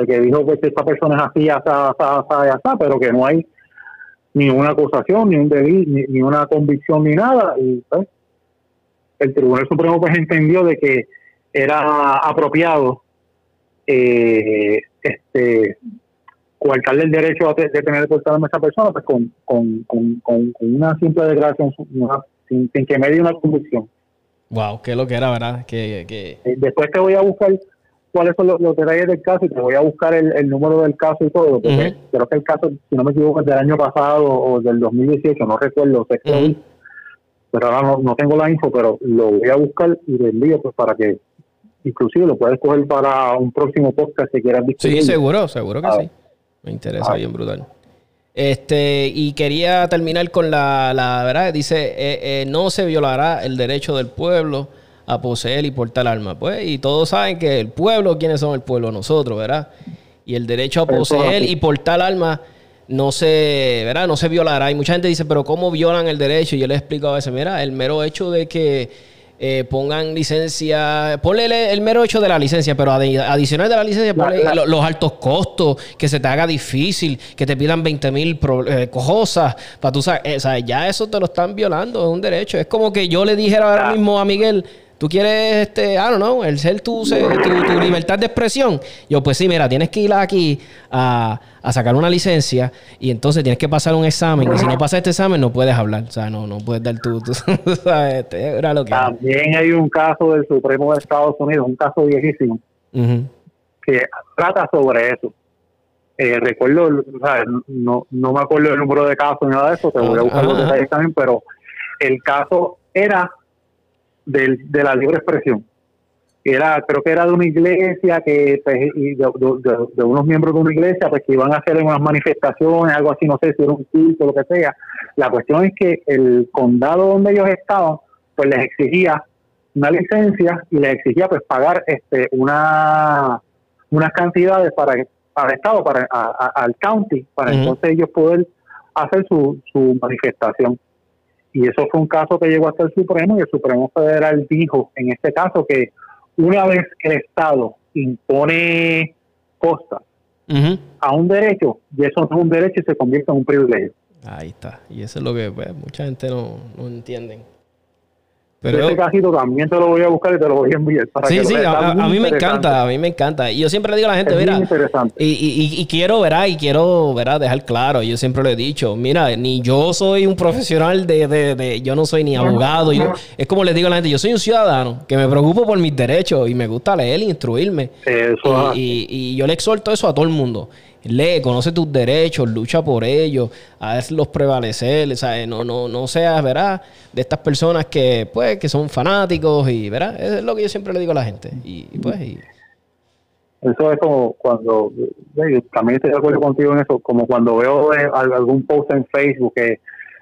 que dijo que esta persona es así, así, así, así, pero que no hay ni una acusación, ni un delito, ni, una convicción, ni nada. Y pues, el Tribunal Supremo pues entendió de que era apropiado eh, este coartarle el derecho de, tener el a esa persona pues con, con, con, una simple declaración sin, sin, que me dé una convicción. Wow, qué lo que era, ¿verdad? Que, que... Eh, después te voy a buscar cuáles son los, detalles del caso y te voy a buscar el, número del caso y todo, porque creo que el caso, si no me equivoco, es del año pasado o del 2018, no recuerdo, pero ahora no, tengo la info, pero lo voy a buscar y le envío pues para que inclusive lo puedes coger para un próximo podcast que quieras discutir. Sí, seguro, seguro que ah. sí. Me interesa bien brutal. Este, y quería terminar con la, la verdad, dice, eh, eh, no se violará el derecho del pueblo a poseer y portar armas. Pues, y todos saben que el pueblo, ¿quiénes son el pueblo? Nosotros, ¿verdad? Y el derecho a poseer y portar armas no se, ¿verdad? No se violará. Y mucha gente dice, pero ¿cómo violan el derecho? Y yo les explico a veces, mira, el mero hecho de que eh, pongan licencia, ponle el, mero hecho de la licencia, pero adicional de la licencia, ponle los altos costos, que se te haga difícil, que te pidan 20 mil eh, cosas, para tú sabes, sea, ya eso te lo están violando, es un derecho. Es como que yo le dijera ahora mismo a Miguel, tú quieres, este, I don't know, el ser tu, tu, libertad de expresión. Yo, pues sí, mira, tienes que ir aquí a, sacar una licencia y entonces tienes que pasar un examen. Y si no pasas este examen, no puedes hablar. O sea, no, no puedes dar tu. Este, era lo que También hay un caso del Supremo de Estados Unidos, un caso viejísimo, que trata sobre eso. Eh, recuerdo, no, no me acuerdo el número de casos ni nada de eso, te voy a buscar los detalles también, pero el caso era de la libre expresión. Era, creo que era de una iglesia que pues, de, unos miembros de una iglesia pues que iban a hacer unas manifestaciones, algo así, no sé si era un culto o lo que sea. La cuestión es que el condado donde ellos estaban, pues les exigía una licencia y les exigía pues pagar este una unas cantidades para para el estado, para al county, para entonces ellos poder hacer su, su manifestación. Y eso fue un caso que llegó hasta el Supremo y el Supremo Federal dijo en este caso que una vez que el Estado impone costas a un derecho, y eso no es un derecho y se convierte en un privilegio. Ahí está. Y eso es lo que pues, mucha gente no, no entiende. Pero ese casito también te lo voy a buscar y te lo voy a enviar. Para sí, sí, a, mí me encanta, a mí me encanta. Y yo siempre le digo a la gente, mira, y, y, y, quiero, verá, y quiero, verá, dejar claro, yo siempre lo he dicho, mira, ni yo soy un profesional de, de, de yo no soy ni abogado, yo, es como les digo a la gente, yo soy un ciudadano que me preocupo por mis derechos y me gusta leer e instruirme. Eso y, y yo le exhorto eso a todo el mundo lee, conoce tus derechos, lucha por ellos, hazlos prevalecer, ¿sabes? No, no, no seas, ¿verdad? De estas personas que, pues, que son fanáticos y, ¿verdad? Es lo que yo siempre le digo a la gente. Y, pues, Eso es como cuando, también estoy de acuerdo contigo en eso, como cuando veo eh, algún post en Facebook que,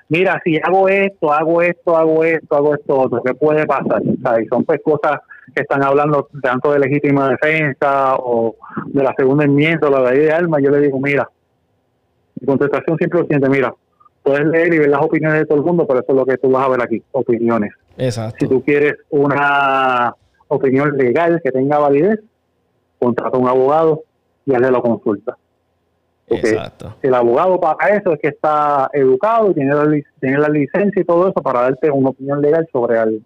mira, si hago esto, hago esto, hago esto, hago esto, otro, ¿qué puede pasar? ¿Sabes? Son pues cosas están hablando tanto de legítima defensa o de la segunda enmienda o la ley de armas, yo le digo, mira, mi contestación siempre es siguiente, mira, puedes leer y ver las opiniones de todo el mundo, pero eso es lo que tú vas a ver aquí, opiniones. Exacto. Si tú quieres una opinión legal que tenga validez, contrata a un abogado y hazle la consulta. Exacto. el abogado para eso es que está educado y tiene la, tiene la licencia y todo eso para darte una opinión legal sobre algo.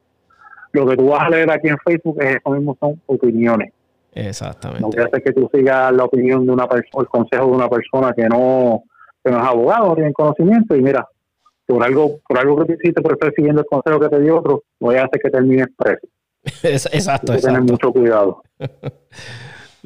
Lo que tú vas a leer aquí en Facebook es eso mismo, son opiniones. Exactamente. No quiere hacer que tú sigas la opinión de una persona, el consejo de una persona que no, que no es abogado, no tiene conocimiento y mira, por algo, por algo que te hiciste, por estar siguiendo el consejo que te dio otro, voy a hacer que termines preso. exacto, Hay que tener mucho cuidado.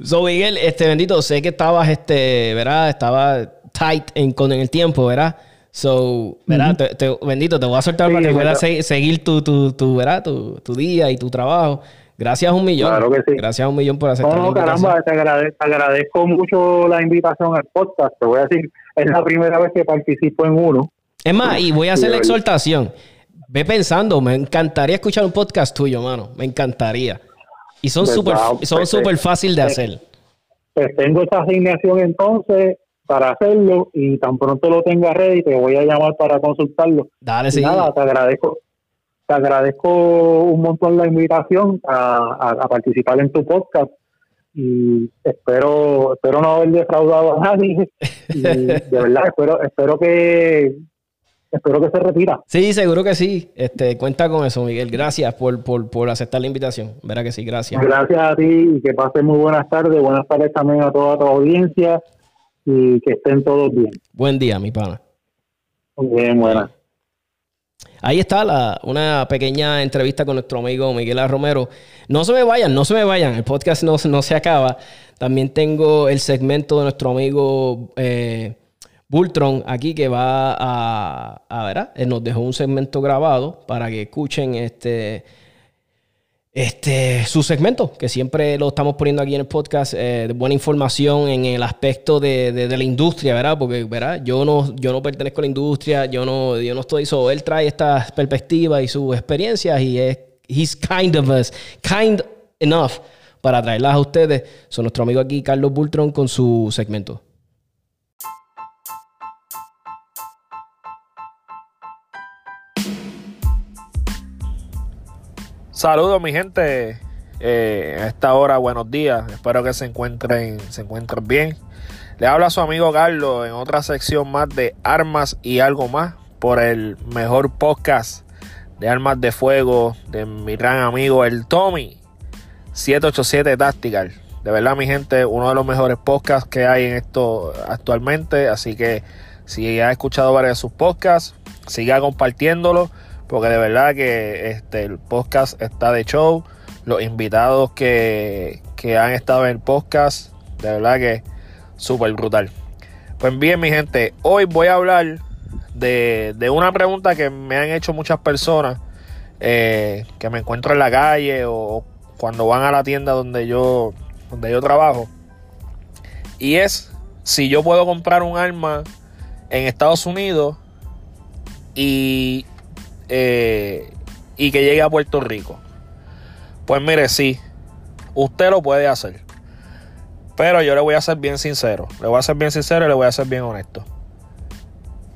So, Miguel, este bendito, sé que estabas, este, ¿verdad? Estaba tight en, con el tiempo, ¿verdad? So, ¿verdad? te, te- bendito, te voy a soltar Sí, para que puedas se- seguir tu, tu, tu, ¿verdad? Tu, tu día y tu trabajo. Gracias a un millón. Claro que sí. Gracias a un millón por aceptar No, caramba, te, agrade- te agradezco mucho la invitación al podcast. Te voy a decir, es la primera vez que participo en uno. Es más, y voy a Sí, hacer la exhortación. Ve pensando, me encantaría escuchar un podcast tuyo, mano. Me encantaría. Y son súper son Pues, súper fácil de eh, hacer. Pues tengo esa asignación entonces para hacerlo y tan pronto lo tenga ready te voy a llamar para consultarlo. Dale, sí. nada, te agradezco. Te agradezco un montón la invitación a, a- a participar en tu podcast y espero espero no haber defraudado a nadie y de verdad espero espero que espero que se retira. Sí, seguro que sí. Este, cuenta con eso, Miguel. Gracias por, por, por aceptar la invitación. Verá que sí, gracias. Gracias a ti y que pases muy buenas tardes. Buenas tardes también a toda tu audiencia y que estén todos bien. Buen día, mi pana. Muy bien, buenas. Ahí está la, una pequeña entrevista con nuestro amigo Miguel A. Romero. No se me vayan, no se me vayan. El podcast no, no se acaba. También tengo el segmento de nuestro amigo eh, Bultron aquí que va a, a ¿verdad? Él nos dejó un segmento grabado para que escuchen este, este, su segmento, que siempre lo estamos poniendo aquí en el podcast, eh, de buena información en el aspecto de, de- la industria, ¿verdad? Porque, ¿verdad? Yo no, yo no pertenezco a la industria, yo no, yo no estoy, so, él trae estas perspectivas y sus experiencias y es, he's kind of us, kind enough para traerlas a ustedes. Son nuestro amigo aquí, Carlos Bultron, con su segmento. Saludos mi gente. Eh, a esta hora, buenos días. Espero que se encuentren, se encuentren bien. Le habla su amigo Carlos en otra sección más de armas y algo más por el mejor podcast de armas de fuego de mi gran amigo el Tommy 787 Tactical. De verdad mi gente, uno de los mejores podcasts que hay en esto actualmente. Así que si ha escuchado varios de sus podcasts, siga compartiéndolo porque de verdad que este, el podcast está de show. Los invitados que, que han estado en el podcast, de verdad que súper brutal. Pues bien, mi gente, hoy voy a hablar de, de una pregunta que me han hecho muchas personas eh, que me encuentro en la calle o cuando van a la tienda donde yo, donde yo trabajo. Y es si yo puedo comprar un arma en Estados Unidos y eh, y que llegue a Puerto Rico. Pues mire, sí, usted lo puede hacer. Pero yo le voy a ser bien sincero. Le voy a ser bien sincero y le voy a ser bien honesto.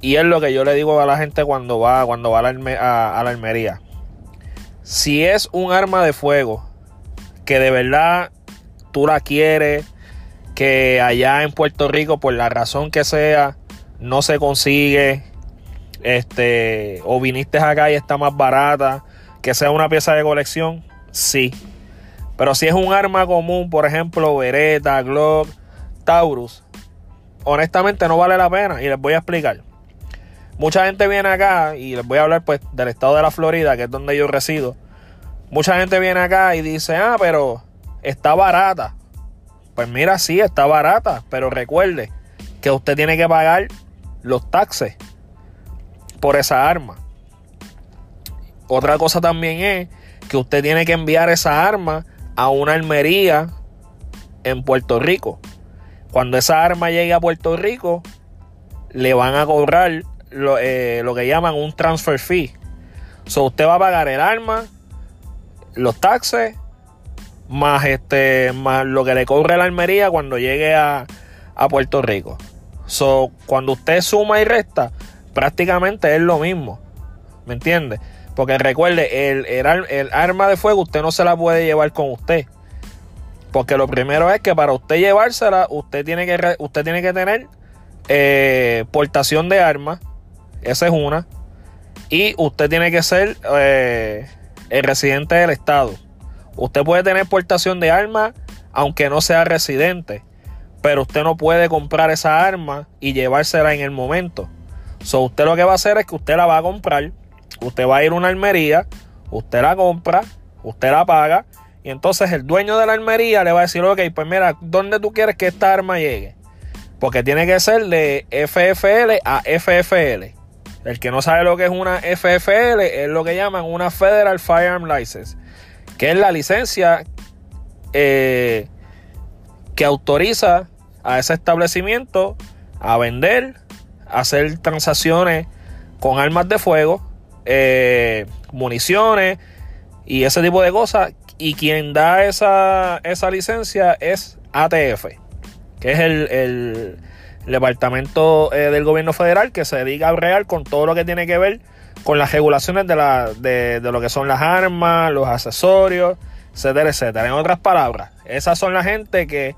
Y es lo que yo le digo a la gente cuando va, cuando va a la, a- a la almería. Si es un arma de fuego que de verdad tú la quieres, que allá en Puerto Rico, por la razón que sea, no se consigue, este, o viniste acá y está más barata, que sea una pieza de colección, sí. Pero si es un arma común, por ejemplo, Beretta, Glock, Taurus, honestamente no vale la pena y les voy a explicar. Mucha gente viene acá y les voy a hablar pues del estado de la Florida, que es donde yo resido. Mucha gente viene acá y dice, ah, pero está barata. Pues mira, sí, está barata, pero recuerde que usted tiene que pagar los taxes por esa arma. Otra cosa también es que usted tiene que enviar esa arma a una armería en Puerto Rico. Cuando esa arma llegue a Puerto Rico, le van a cobrar lo, eh, lo que llaman un transfer fee. So, usted va a pagar el arma, los taxes, más este, más lo que le cobre la armería cuando llegue a, a Puerto Rico. So, cuando usted suma y resta, prácticamente es lo mismo. ¿Me entiende? Porque recuerde, el, el ar- el arma de fuego usted no se la puede llevar con usted. Porque lo primero es que para usted llevársela, usted tiene que, usted tiene que tener eh, portación de armas. Esa es una. Y usted tiene que ser eh, el residente del estado. Usted puede tener portación de armas aunque no sea residente. Pero usted no puede comprar esa arma y llevársela en el momento. So, usted lo que va a hacer es que usted la va a comprar, usted va a ir a una almería, usted la compra, usted la paga, y entonces el dueño de la almería le va a decir, ok, pues mira, ¿dónde tú quieres que esta arma llegue? Porque tiene que ser de FFL a FFL. El que no sabe lo que es una FFL es lo que llaman una Federal Firearm License, que es la licencia eh, que autoriza a ese establecimiento a vender, hacer transacciones con armas de fuego, eh, municiones y ese tipo de cosas. Y quien da esa, esa licencia es ATF, que es el departamento eh, del gobierno federal que se dedica a bregar con todo lo que tiene que ver con las regulaciones de, la, de, lo que son las armas, los accesorios, etcétera, etcétera. En otras palabras, esas son la gente que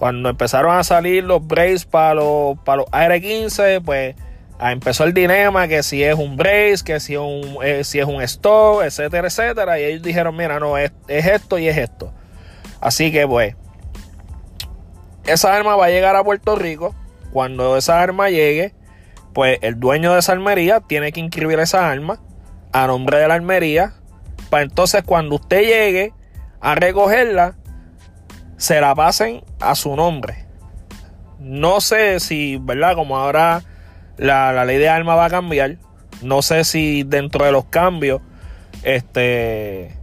cuando empezaron a salir los brace para los, para los AR-15, pues empezó el dilema que si es un brace, que si es un, eh, si es un stock, etcétera, etcétera. Y ellos dijeron, mira, no, es, es esto y es esto. Así que pues, esa arma va a llegar a Puerto Rico cuando esa arma llegue, pues el dueño de esa armería tiene que inscribir esa arma a nombre de la armería. Para entonces cuando usted llegue a recogerla, se la pasen a su nombre. No sé si, ¿verdad? Como ahora la, la ley de armas va a cambiar. No sé si dentro de los cambios, este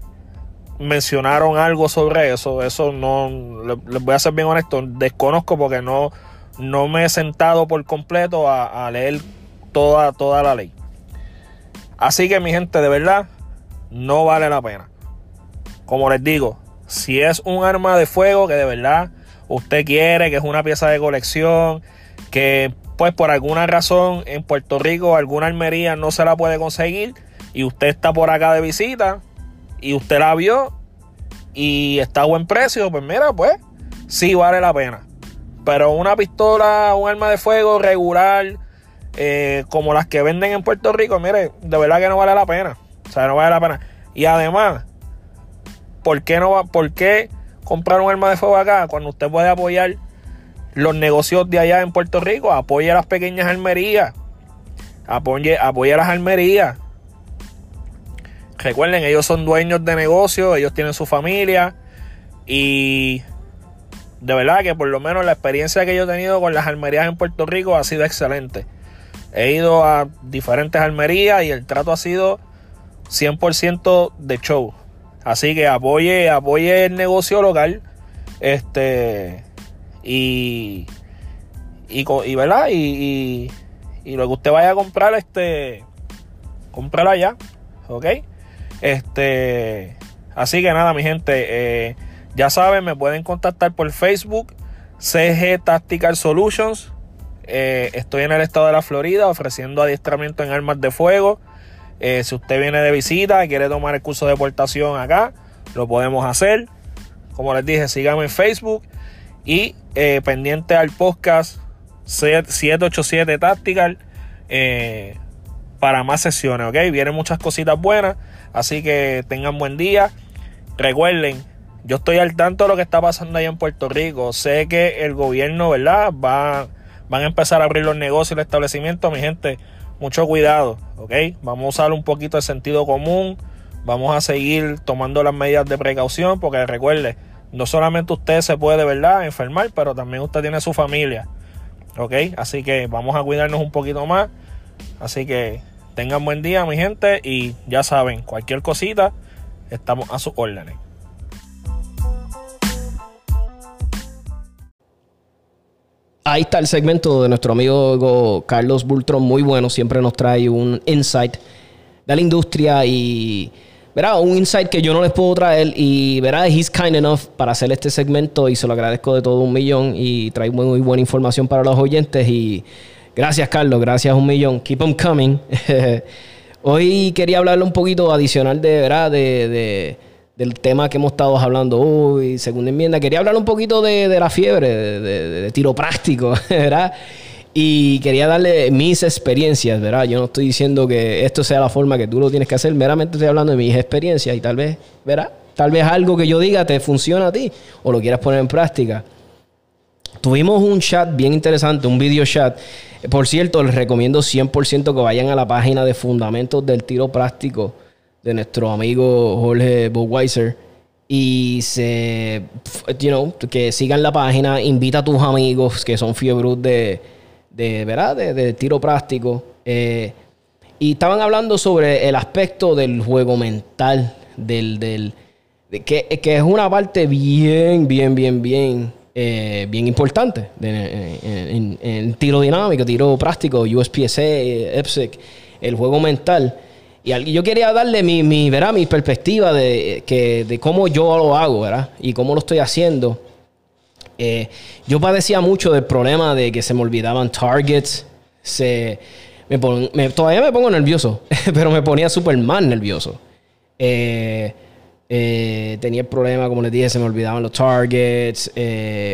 mencionaron algo sobre eso. Eso no, les voy a ser bien honesto, desconozco porque no, no me he sentado por completo a, leer toda, toda la ley. Así que mi gente, de verdad, no vale la pena. Como les digo, si es un arma de fuego que de verdad usted quiere, que es una pieza de colección, que pues por alguna razón en Puerto Rico alguna armería no se la puede conseguir y usted está por acá de visita y usted la vio y está a buen precio, pues mira, pues sí vale la pena. Pero una pistola, un arma de fuego regular, eh, como las que venden en Puerto Rico, mire, de verdad que no vale la pena. O sea, no vale la pena. Y además, ¿por qué, no va, ¿por qué comprar un arma de fuego acá cuando usted puede apoyar los negocios de allá en Puerto Rico? Apoye las pequeñas almerías. Apoye, apoye las almerías. Recuerden, ellos son dueños de negocios, ellos tienen su familia y de verdad que por lo menos la experiencia que yo he tenido con las almerías en Puerto Rico ha sido excelente. He ido a diferentes almerías y el trato ha sido 100% de show. Así que apoye, apoye el negocio local. Este. Y. Y, y ¿verdad? Y, y, lo que usted vaya a comprar, este. Cómprala ya. ¿Ok? Este. Así que nada, mi gente. Eh, ya saben, me pueden contactar por Facebook, CG Tactical Solutions. Eh, estoy en el estado de la Florida ofreciendo adiestramiento en armas de fuego. Eh, si usted viene de visita y quiere tomar el curso de deportación acá, lo podemos hacer. Como les dije, síganme en Facebook y eh, pendiente al podcast 787 Tactical para más sesiones, ¿ok? Vienen muchas cositas buenas, así que tengan buen día. Recuerden, yo estoy al tanto de lo que está pasando allá en Puerto Rico. Sé que el gobierno, ¿verdad? Va, van a empezar a abrir los negocios y los establecimientos. Mi gente, mucho cuidado, ¿ok? Vamos a usar un poquito de sentido común. Vamos a seguir tomando las medidas de precaución porque recuerde, no solamente usted se puede, ¿verdad?, enfermar, pero también usted tiene su familia, ¿ok? Así que vamos a cuidarnos un poquito más. Así que tengan buen día, mi gente, y ya saben, cualquier cosita, estamos a sus órdenes. Ahí está el segmento de nuestro amigo Carlos Bultron, muy bueno, siempre nos trae un insight de la industria y verá un insight que yo no les puedo traer y verá he's kind enough para hacer este segmento y se lo agradezco de todo un millón y trae muy, muy buena información para los oyentes y gracias Carlos, gracias un millón, keep them coming. Hoy quería hablarle un poquito adicional de, ¿verdad? de del tema que hemos estado hablando hoy, segunda enmienda. Quería hablar un poquito de, la fiebre, de, tiro práctico, ¿verdad? Y quería darle mis experiencias, ¿verdad? Yo no estoy diciendo que esto sea la forma que tú lo tienes que hacer, meramente estoy hablando de mis experiencias y tal vez, ¿verdad? tal vez algo que yo diga te funciona a ti o lo quieras poner en práctica. Tuvimos un chat bien interesante, un video chat. Por cierto, les recomiendo 100% que vayan a la página de Fundamentos del Tiro Práctico de nuestro amigo Jorge Budweiser y se, you know, que sigan la página, invita a tus amigos que son fiebros de, de, ¿verdad? De, tiro práctico. Eh, y estaban hablando sobre el aspecto del juego mental, del, del que, es una parte bien, bien, bien, bien, eh, bien importante en, en, tiro dinámico, tiro práctico, USPSA, EPSEC, el juego mental. Y yo quería darle mi, mi, mi perspectiva de, que, de cómo yo lo hago, ¿verdad? Y cómo lo estoy haciendo. Eh, yo padecía mucho del problema de que se me olvidaban targets. Se, todavía me pongo nervioso, pero me ponía súper mal nervioso. Eh, eh, tenía el problema, como les dije, se me olvidaban los targets.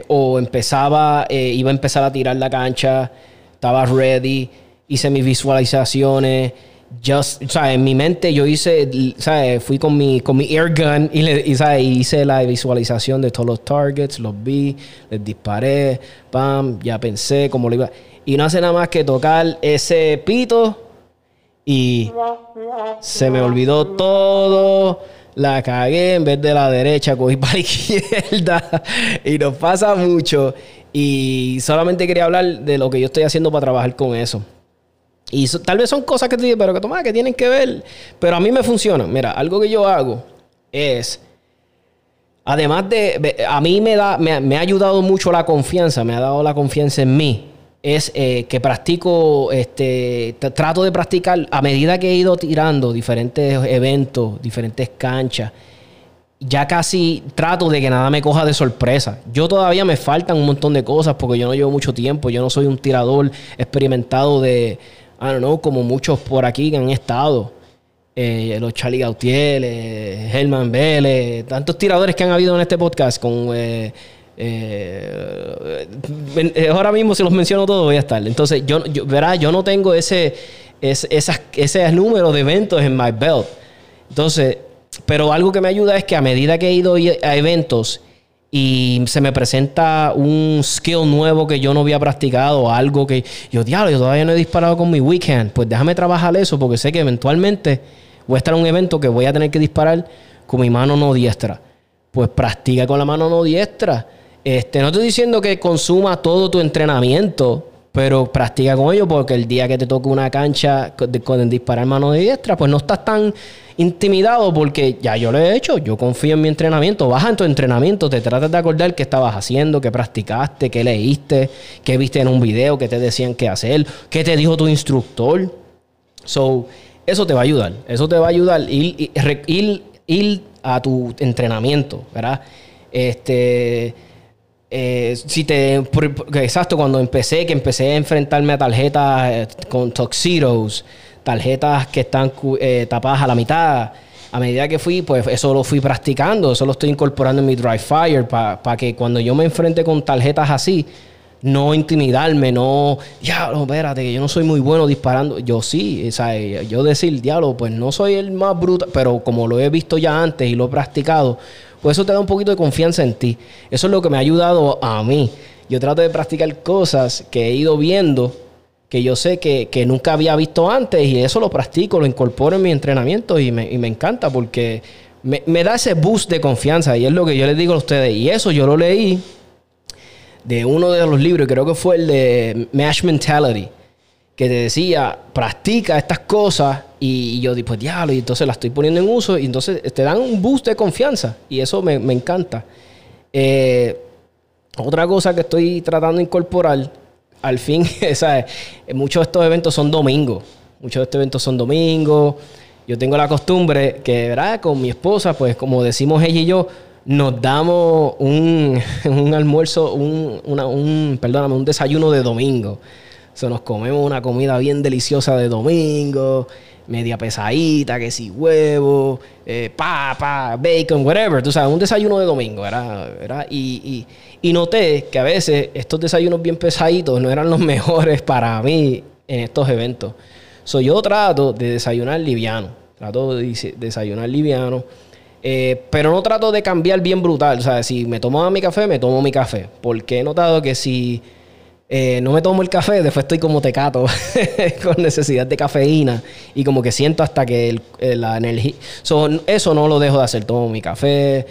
o empezaba, iba a empezar a tirar la cancha, estaba ready, hice mis visualizaciones just, sea, en mi mente yo hice, ¿sabes? Fui con mi, con mi air gun y, le, hice la visualización de todos los targets, los vi, les disparé, pam, ya pensé cómo lo iba. Y no hace nada más que tocar ese pito y se me olvidó todo. La cagué en vez de la derecha, cogí para la izquierda y nos pasa mucho. Y solamente quería hablar de lo que yo estoy haciendo para trabajar con eso. Y tal vez son cosas que te digo, pero que toma, que tienen que ver. Pero a mí me funciona. Mira, algo que yo hago es. Además de. A mí me, da, me, ha ayudado mucho la confianza, me ha dado la confianza en mí. Es eh, que practico, este, trato de practicar a medida que he ido tirando diferentes eventos, diferentes canchas. Ya casi trato de que nada me coja de sorpresa. Yo todavía me faltan un montón de cosas porque yo no llevo mucho tiempo. Yo no soy un tirador experimentado de, I don't know, como muchos por aquí que han estado. Eh, los Charlie Gautier, eh, Herman Vélez, tantos tiradores que han habido en este podcast con... Eh, ahora mismo si los menciono todos voy a estar. Entonces, yo, verá, yo no tengo ese, ese, ese número de eventos en my belt. Entonces, pero algo que me ayuda es que a medida que he ido a eventos y se me presenta un skill nuevo que yo no había practicado, algo que yo, diablo, yo todavía no he disparado con mi weekend, pues déjame trabajar eso porque sé que eventualmente voy a estar en un evento que voy a tener que disparar con mi mano no diestra. Pues practica con la mano no diestra. Este, no estoy diciendo que consuma todo tu entrenamiento, pero practica con ello porque el día que te toque una cancha con, disparar mano de diestra, pues no estás tan intimidado porque ya yo lo he hecho, yo confío en mi entrenamiento. Baja en tu entrenamiento, te tratas de acordar qué estabas haciendo, qué practicaste, qué leíste, qué viste en un video, qué te decían qué hacer, qué te dijo tu instructor. So, eso te va a ayudar, eso te va a ayudar ir, ir, ir a tu entrenamiento, ¿verdad? Este eh, si te. Exacto, cuando empecé, que empecé a enfrentarme a tarjetas eh, con tuxedos, tarjetas que están eh, tapadas a la mitad. A medida que fui, pues eso lo fui practicando, eso lo estoy incorporando en mi dry fire para que cuando yo me enfrente con tarjetas así, no intimidarme, no, diablo, espérate, que yo no soy muy bueno disparando. Yo sí, o yo decir, diablo, pues no soy el más bruto, pero como lo he visto ya antes y lo he practicado, pues eso te da un poquito de confianza en ti. Eso es lo que me ha ayudado a mí. Yo trato de practicar cosas que he ido viendo que yo sé que, nunca había visto antes y eso lo practico, lo incorporo en mi entrenamiento y me, encanta porque me, me, da ese boost de confianza y es lo que yo les digo a ustedes. Y eso yo lo leí de uno de los libros, creo que fue el de Mash Mentality que te decía, practica estas cosas y, yo digo, pues diablo, y entonces las estoy poniendo en uso y entonces te dan un boost de confianza y eso me, encanta. Eh, otra cosa que estoy tratando de incorporar, al fin, ¿sabes? muchos de estos eventos son domingos, muchos de estos eventos son domingos. Yo tengo la costumbre que, ¿verdad? Con mi esposa, pues como decimos ella y yo, nos damos un, un almuerzo, un, un, perdóname, un desayuno de domingo. Se nos comemos una comida bien deliciosa de domingo, media pesadita, que si huevo, eh, papa, bacon, whatever. Tú sabes, un desayuno de domingo, ¿verdad? Y, y, noté que a veces estos desayunos bien pesaditos no eran los mejores para mí en estos eventos. So, yo trato de desayunar liviano. Trato de desayunar liviano. Eh, pero no trato de cambiar bien brutal. O sea, si me tomo mi café, me tomo mi café. Porque he notado que si eh, no me tomo el café, después estoy como tecato con necesidad de cafeína y como que siento hasta que eh, la energía... eso no lo dejo de hacer. Tomo mi café,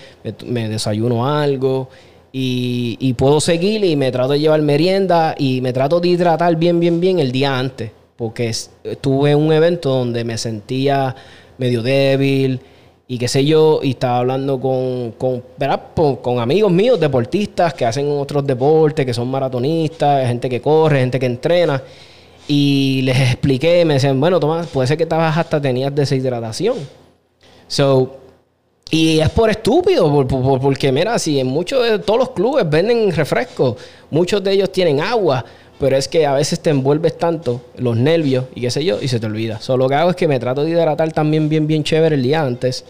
me, desayuno algo y, y, puedo seguir y me trato de llevar merienda y me trato de hidratar bien, bien, bien el día antes. Porque tuve un evento donde me sentía medio débil y qué sé yo, y estaba hablando con, con, con amigos míos, deportistas que hacen otros deportes, que son maratonistas, gente que corre, gente que entrena. Y les expliqué, me decían, bueno, Tomás, puede ser que estabas hasta tenías deshidratación. So, y es por estúpido, porque mira, si en muchos de todos los clubes venden refrescos, muchos de ellos tienen agua, pero es que a veces te envuelves tanto los nervios y qué sé yo, y se te olvida. Solo lo que hago es que me trato de hidratar también bien, bien chévere el día antes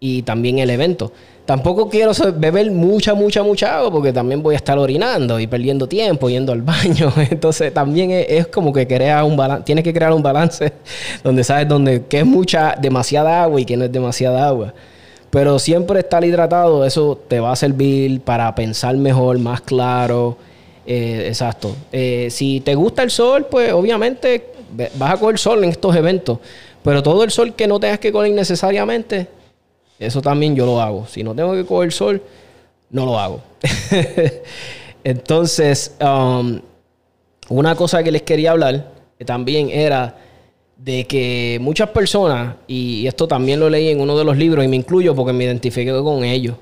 y también el evento. Tampoco quiero beber mucha, mucha, mucha agua porque también voy a estar orinando y perdiendo tiempo yendo al baño. Entonces también es, como que crea un balance, tienes que crear un balance donde sabes donde que es mucha, demasiada agua y que no es demasiada agua. Pero siempre estar hidratado, eso te va a servir para pensar mejor, más claro. Eh, exacto. Eh, si te gusta el sol, pues obviamente vas a coger sol en estos eventos. Pero todo el sol que no tengas que coger necesariamente, eso también yo lo hago. Si no tengo que coger sol, no lo hago. Entonces, um, una cosa que les quería hablar también era de que muchas personas, y esto también lo leí en uno de los libros y me incluyo porque me identifiqué con ellos.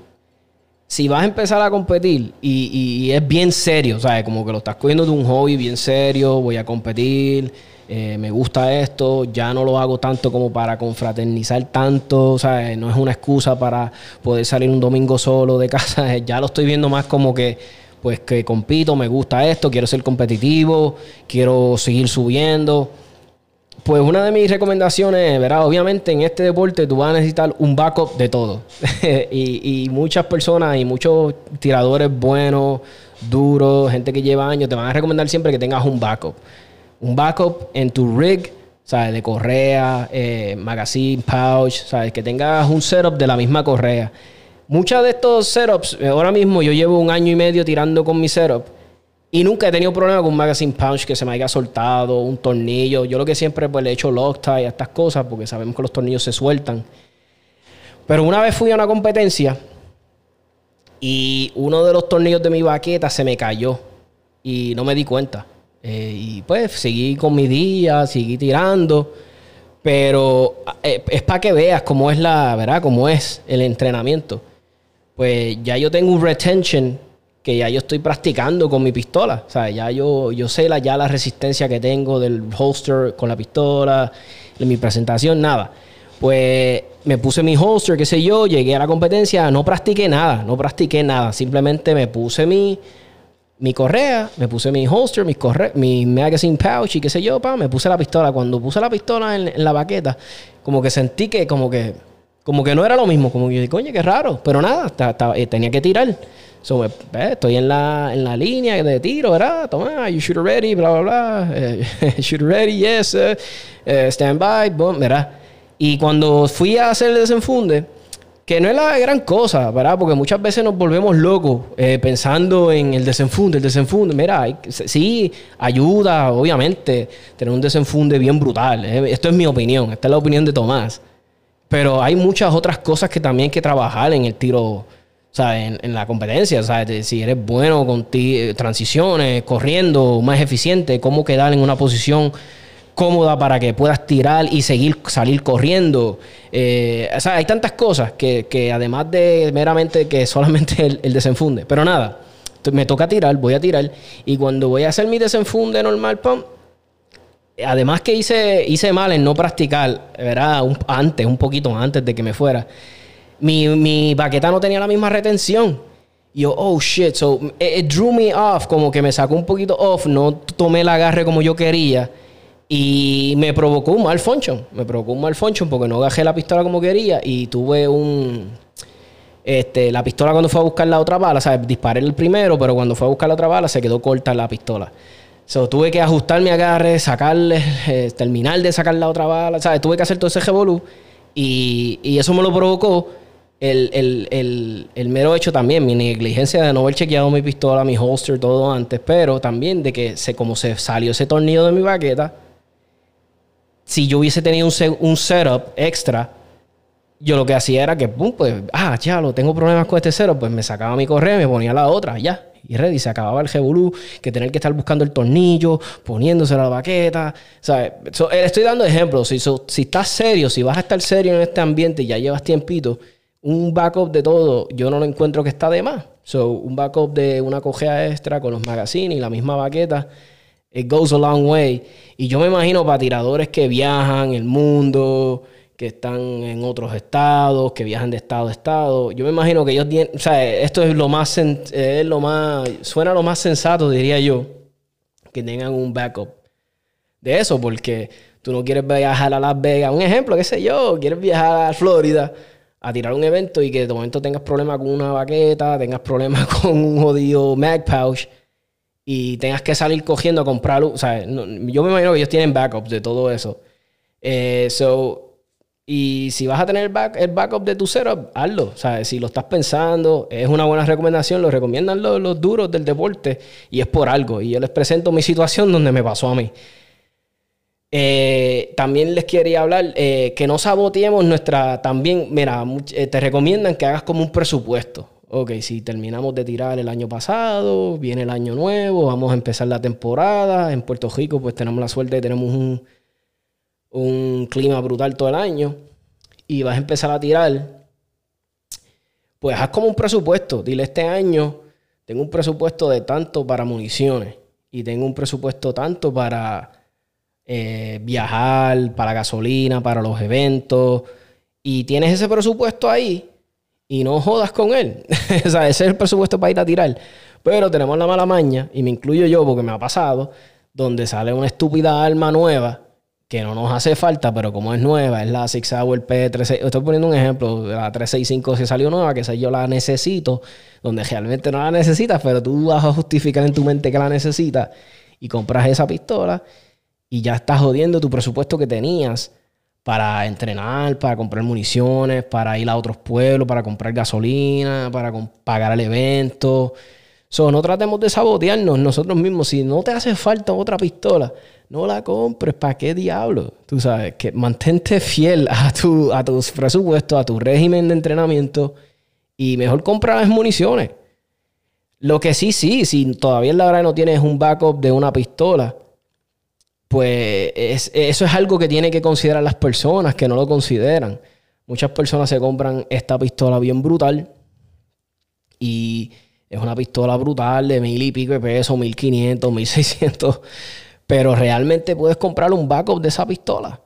Si vas a empezar a competir y, y es bien serio, ¿sabes? Como que lo estás cogiendo de un hobby bien serio, voy a competir, eh, me gusta esto, ya no lo hago tanto como para confraternizar tanto, sea, no es una excusa para poder salir un domingo solo de casa, ya lo estoy viendo más como que, pues que compito, me gusta esto, quiero ser competitivo, quiero seguir subiendo. Pues una de mis recomendaciones, ¿verdad? Obviamente en este deporte tú vas a necesitar un backup de todo. y, muchas personas y muchos tiradores buenos, duros, gente que lleva años, te van a recomendar siempre que tengas un backup un backup en tu rig, ¿sabes? De correa, eh, magazine, pouch, ¿sabes? Que tengas un setup de la misma correa. Muchos de estos setups, eh, ahora mismo yo llevo un año y medio tirando con mi setup y nunca he tenido problema con un magazine pouch que se me haya soltado, un tornillo. Yo lo que siempre pues, le he hecho Loctite a estas cosas porque sabemos que los tornillos se sueltan. Pero una vez fui a una competencia y uno de los tornillos de mi baqueta se me cayó y no me di cuenta. Eh, y pues seguí con mi día, seguí tirando. Pero eh, es para que veas cómo es la, ¿verdad? Cómo es el entrenamiento. Pues ya yo tengo un retention que ya yo estoy practicando con mi pistola. O sea, ya yo, yo sé la, ya la resistencia que tengo del holster con la pistola, en mi presentación, nada. Pues me puse mi holster, qué sé yo, llegué a la competencia, no practiqué nada, no practiqué nada. Simplemente me puse mi, mi correa, me puse mi holster, mi, corre mi magazine pouch y qué sé yo, pa, me puse la pistola. Cuando puse la pistola en, la baqueta, como que sentí que como que como que no era lo mismo, como que yo dije, coño, qué raro, pero nada, eh, tenía que tirar. So, eh, estoy en la, en la línea de tiro, ¿verdad? Toma, you shoot ready, bla, bla, bla. Eh, shoot ready, yes, stand by, boom, ¿verdad? Y cuando fui a hacer el desenfunde, que no es la gran cosa, ¿verdad? Porque muchas veces nos volvemos locos eh, pensando en el desenfunde, el desenfunde. Mira, sí, ayuda, obviamente, tener un desenfunde bien brutal. Eh. Esto es mi opinión, esta es la opinión de Tomás. Pero hay muchas otras cosas que también hay que trabajar en el tiro, o sea, en, la competencia. Sea, si eres bueno con transiciones, corriendo, más eficiente, cómo quedar en una posición cómoda para que puedas tirar y seguir, salir corriendo. Eh, o sea, hay tantas cosas que, además de meramente que solamente el, desenfunde. Pero nada, me toca tirar, voy a tirar. Y cuando voy a hacer mi desenfunde normal, pum, además que hice, hice mal en no practicar, ¿verdad? antes, un poquito antes de que me fuera. Mi, mi baqueta no tenía la misma retención. Yo, oh shit, so it, drew me off, como que me sacó un poquito off, no tomé el agarre como yo quería. Y me provocó un mal function. Me provocó un mal function porque no agajé la pistola como quería y tuve un. Este, la pistola cuando fue a buscar la otra bala, ¿sabes? Disparé el primero, pero cuando fue a buscar la otra bala se quedó corta la pistola. So, tuve que ajustar mi agarre, sacarle, eh, terminar de sacar la otra bala, ¿sabes? Tuve que hacer todo ese revolú y, y eso me lo provocó el, mero hecho también, mi negligencia de no haber chequeado mi pistola, mi holster, todo antes, pero también de que se, como se salió ese tornillo de mi baqueta, si yo hubiese tenido un, un setup extra, yo lo que hacía era que, pum, pues, ah, ya lo tengo problemas con este setup, pues me sacaba mi correa me ponía la otra, ya. Y ready, se acababa el revolú, que tener que estar buscando el tornillo, poniéndose la baqueta. O sea, eh, estoy dando ejemplos. Si, si estás serio, si vas a estar serio en este ambiente y ya llevas tiempito, un backup de todo, yo no lo encuentro que está de más. So, un backup de una cojea extra con los magazines y la misma baqueta, it goes a long way. Y yo me imagino para tiradores que viajan el mundo, que están en otros estados, que viajan de estado a estado. Yo me imagino que ellos tienen, o sea, esto es lo más, es lo más, suena lo más sensato, diría yo, que tengan un backup de eso, porque tú no quieres viajar a Las Vegas, un ejemplo, qué sé yo, quieres viajar a Florida a tirar un evento y que de momento tengas problemas con una baqueta, tengas problemas con un jodido Mag Pouch y tengas que salir cogiendo a comprarlo. O yo me imagino que ellos tienen backups de todo eso. Eh, y si vas a tener el, back, el backup de tu setup, hazlo. O sea, si lo estás pensando, es una buena recomendación, lo recomiendan los, los duros del deporte y es por algo. Y yo les presento mi situación donde me pasó a mí. Eh, también les quería hablar eh, que no saboteemos nuestra. También, mira, eh, te recomiendan que hagas como un presupuesto. Ok, si terminamos de tirar el año pasado, viene el año nuevo, vamos a empezar la temporada. En Puerto Rico, pues tenemos la suerte de tenemos un, un clima brutal todo el año. Y vas a empezar a tirar. Pues haz como un presupuesto. Dile este año, tengo un presupuesto de tanto para municiones. Y tengo un presupuesto tanto para eh, viajar, para gasolina, para los eventos, y tienes ese presupuesto ahí y no jodas con él. o ese es el presupuesto para ir a tirar. Pero tenemos la mala maña, y me incluyo yo porque me ha pasado, donde sale una estúpida arma nueva que no nos hace falta, pero como es nueva, es la Six Hour P36. Estoy poniendo un ejemplo, la 365 se salió nueva, que esa yo la necesito, donde realmente no la necesitas, pero tú vas a justificar en tu mente que la necesitas y compras esa pistola y ya estás jodiendo tu presupuesto que tenías para entrenar, para comprar municiones, para ir a otros pueblos, para comprar gasolina, para pagar el evento. So, no tratemos de sabotearnos nosotros mismos. Si no te hace falta otra pistola, no la compres. ¿Para qué diablo? Tú sabes, que mantente fiel a, tu, a tus presupuestos, a tu régimen de entrenamiento y mejor comprar las municiones. Lo que sí, sí, si todavía en la hora no tienes un backup de una pistola, pues eso es algo que tienen que considerar las personas que no lo consideran. Muchas personas se compran esta pistola bien brutal y es una pistola brutal de mil y pico de pesos, mil quinientos, mil seiscientos, pero realmente puedes comprar un backup de esa pistola.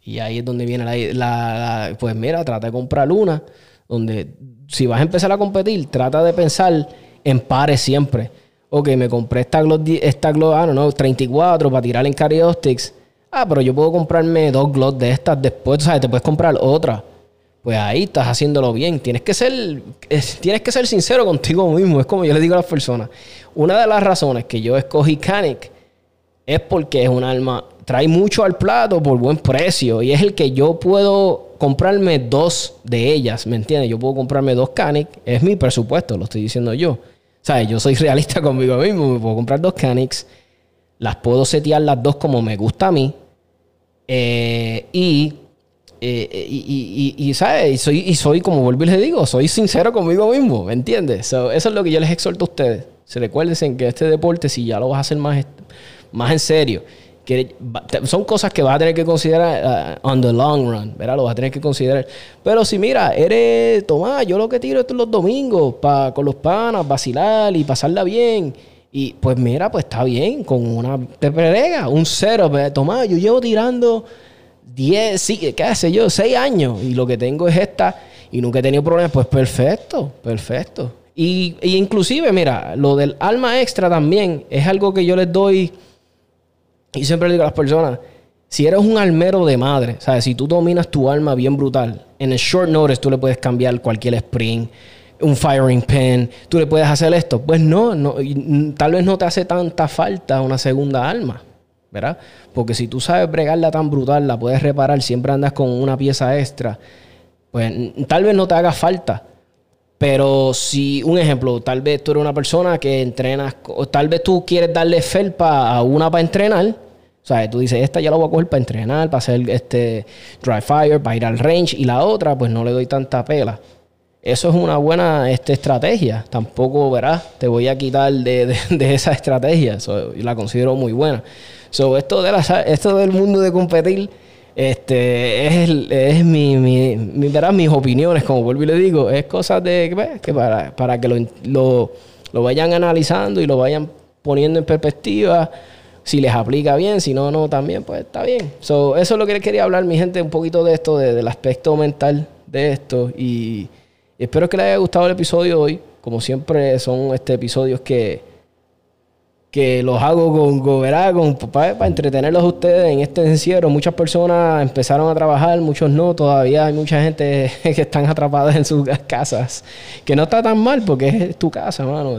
Y ahí es donde viene la, la, Pues mira, trata de comprar una donde si vas a empezar a competir, trata de pensar en pares siempre ok, me compré esta Glock, esta Glock, ah, no, no, 34 para tirar en Carioptics. Ah, pero yo puedo comprarme dos Glock de estas después, ¿sabes? Te puedes comprar otra. Pues ahí estás haciéndolo bien. Tienes que ser, tienes que ser sincero contigo mismo. Es como yo le digo a las personas. Una de las razones que yo escogí Canic es porque es un arma, trae mucho al plato por buen precio. Y es el que yo puedo comprarme dos de ellas, ¿me entiendes? Yo puedo comprarme dos Canic. Es mi presupuesto, lo estoy diciendo yo. ¿Sabes? Yo soy realista conmigo mismo. Me puedo comprar dos Canics. Las puedo setear las dos como me gusta a mí. Eh, y, eh, y, y, ¿sabes? Y soy, y soy, como vuelvo y les digo, soy sincero conmigo mismo. ¿Me entiendes? eso es lo que yo les exhorto a ustedes. Se recuerden que este deporte, si ya lo vas a hacer más, más en serio, son cosas que vas a tener que considerar uh, on the long run, ¿verdad? Lo vas a tener que considerar. Pero si mira, eres Tomás, yo lo que tiro es los domingos para con los panas, vacilar y pasarla bien. Y pues mira, pues está bien, con una te un cero, Tomás, yo llevo tirando 10, sí, qué sé yo, 6 años y lo que tengo es esta y nunca he tenido problemas, pues perfecto, perfecto. Y, y inclusive, mira, lo del alma extra también es algo que yo les doy y siempre digo a las personas, si eres un almero de madre, ¿sabes? Si tú dominas tu alma bien brutal, en el short notice tú le puedes cambiar cualquier spring, un firing pin, tú le puedes hacer esto. Pues no, no tal vez no te hace tanta falta una segunda alma, ¿verdad? Porque si tú sabes bregarla tan brutal, la puedes reparar, siempre andas con una pieza extra. pues tal vez no te haga falta. Pero si, un ejemplo, tal vez tú eres una persona que entrenas, o tal vez tú quieres darle felpa a una para entrenar. O sea, tú dices, esta ya la voy a coger para entrenar, para hacer este dry fire, para ir al range, y la otra, pues no le doy tanta pela. Eso es una buena este, estrategia. Tampoco, verás, te voy a quitar de, esa estrategia. So, la considero muy buena. So, esto, de la, esto del mundo de competir este, es, es mi, mi, mis opiniones, como vuelvo y le digo, es cosas de que para, para que lo, lo, lo, vayan analizando y lo vayan poniendo en perspectiva, si les aplica bien, si no, no, también, pues está bien. So, eso es lo que les quería hablar, mi gente, un poquito de esto, del aspecto mental de esto. Y, espero que les haya gustado el episodio hoy. Como siempre, son este, episodios que que los hago con, con, para, entretenerlos a ustedes en este encierro. Muchas personas empezaron a trabajar, muchos no. Todavía hay mucha gente que están atrapadas en sus casas. Que no está tan mal porque es tu casa, mano.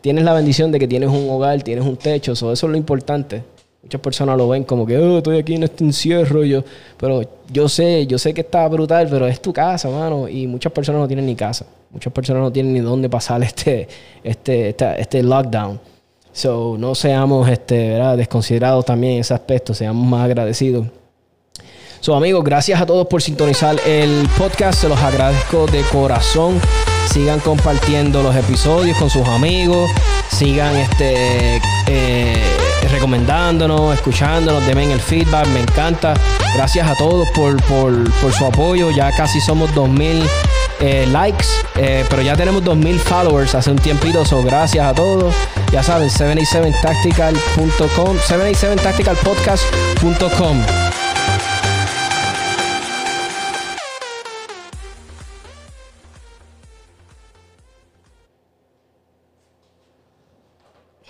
Tienes la bendición de que tienes un hogar, tienes un techo. eso es lo importante. Muchas personas lo ven como que, oh, estoy aquí en este encierro. Yo, pero yo sé, yo sé que está brutal, pero es tu casa, mano. Y muchas personas no tienen ni casa. Muchas personas no tienen ni dónde pasar este, este, este lockdown. So, no seamos este, ¿verdad? desconsiderados también en ese aspecto, seamos más agradecidos. So, amigos, gracias a todos por sintonizar el podcast. Se los agradezco de corazón. Sigan compartiendo los episodios con sus amigos. Sigan este, eh, recomendándonos, escuchándonos, denme el feedback. Me encanta. Gracias a todos por, por, por su apoyo. Ya casi somos 2000 eh, likes, eh, pero ya tenemos 2000 followers hace un tiempito, so gracias a todos. Ya saben, 77tactical.com, 77tacticalpodcast.com.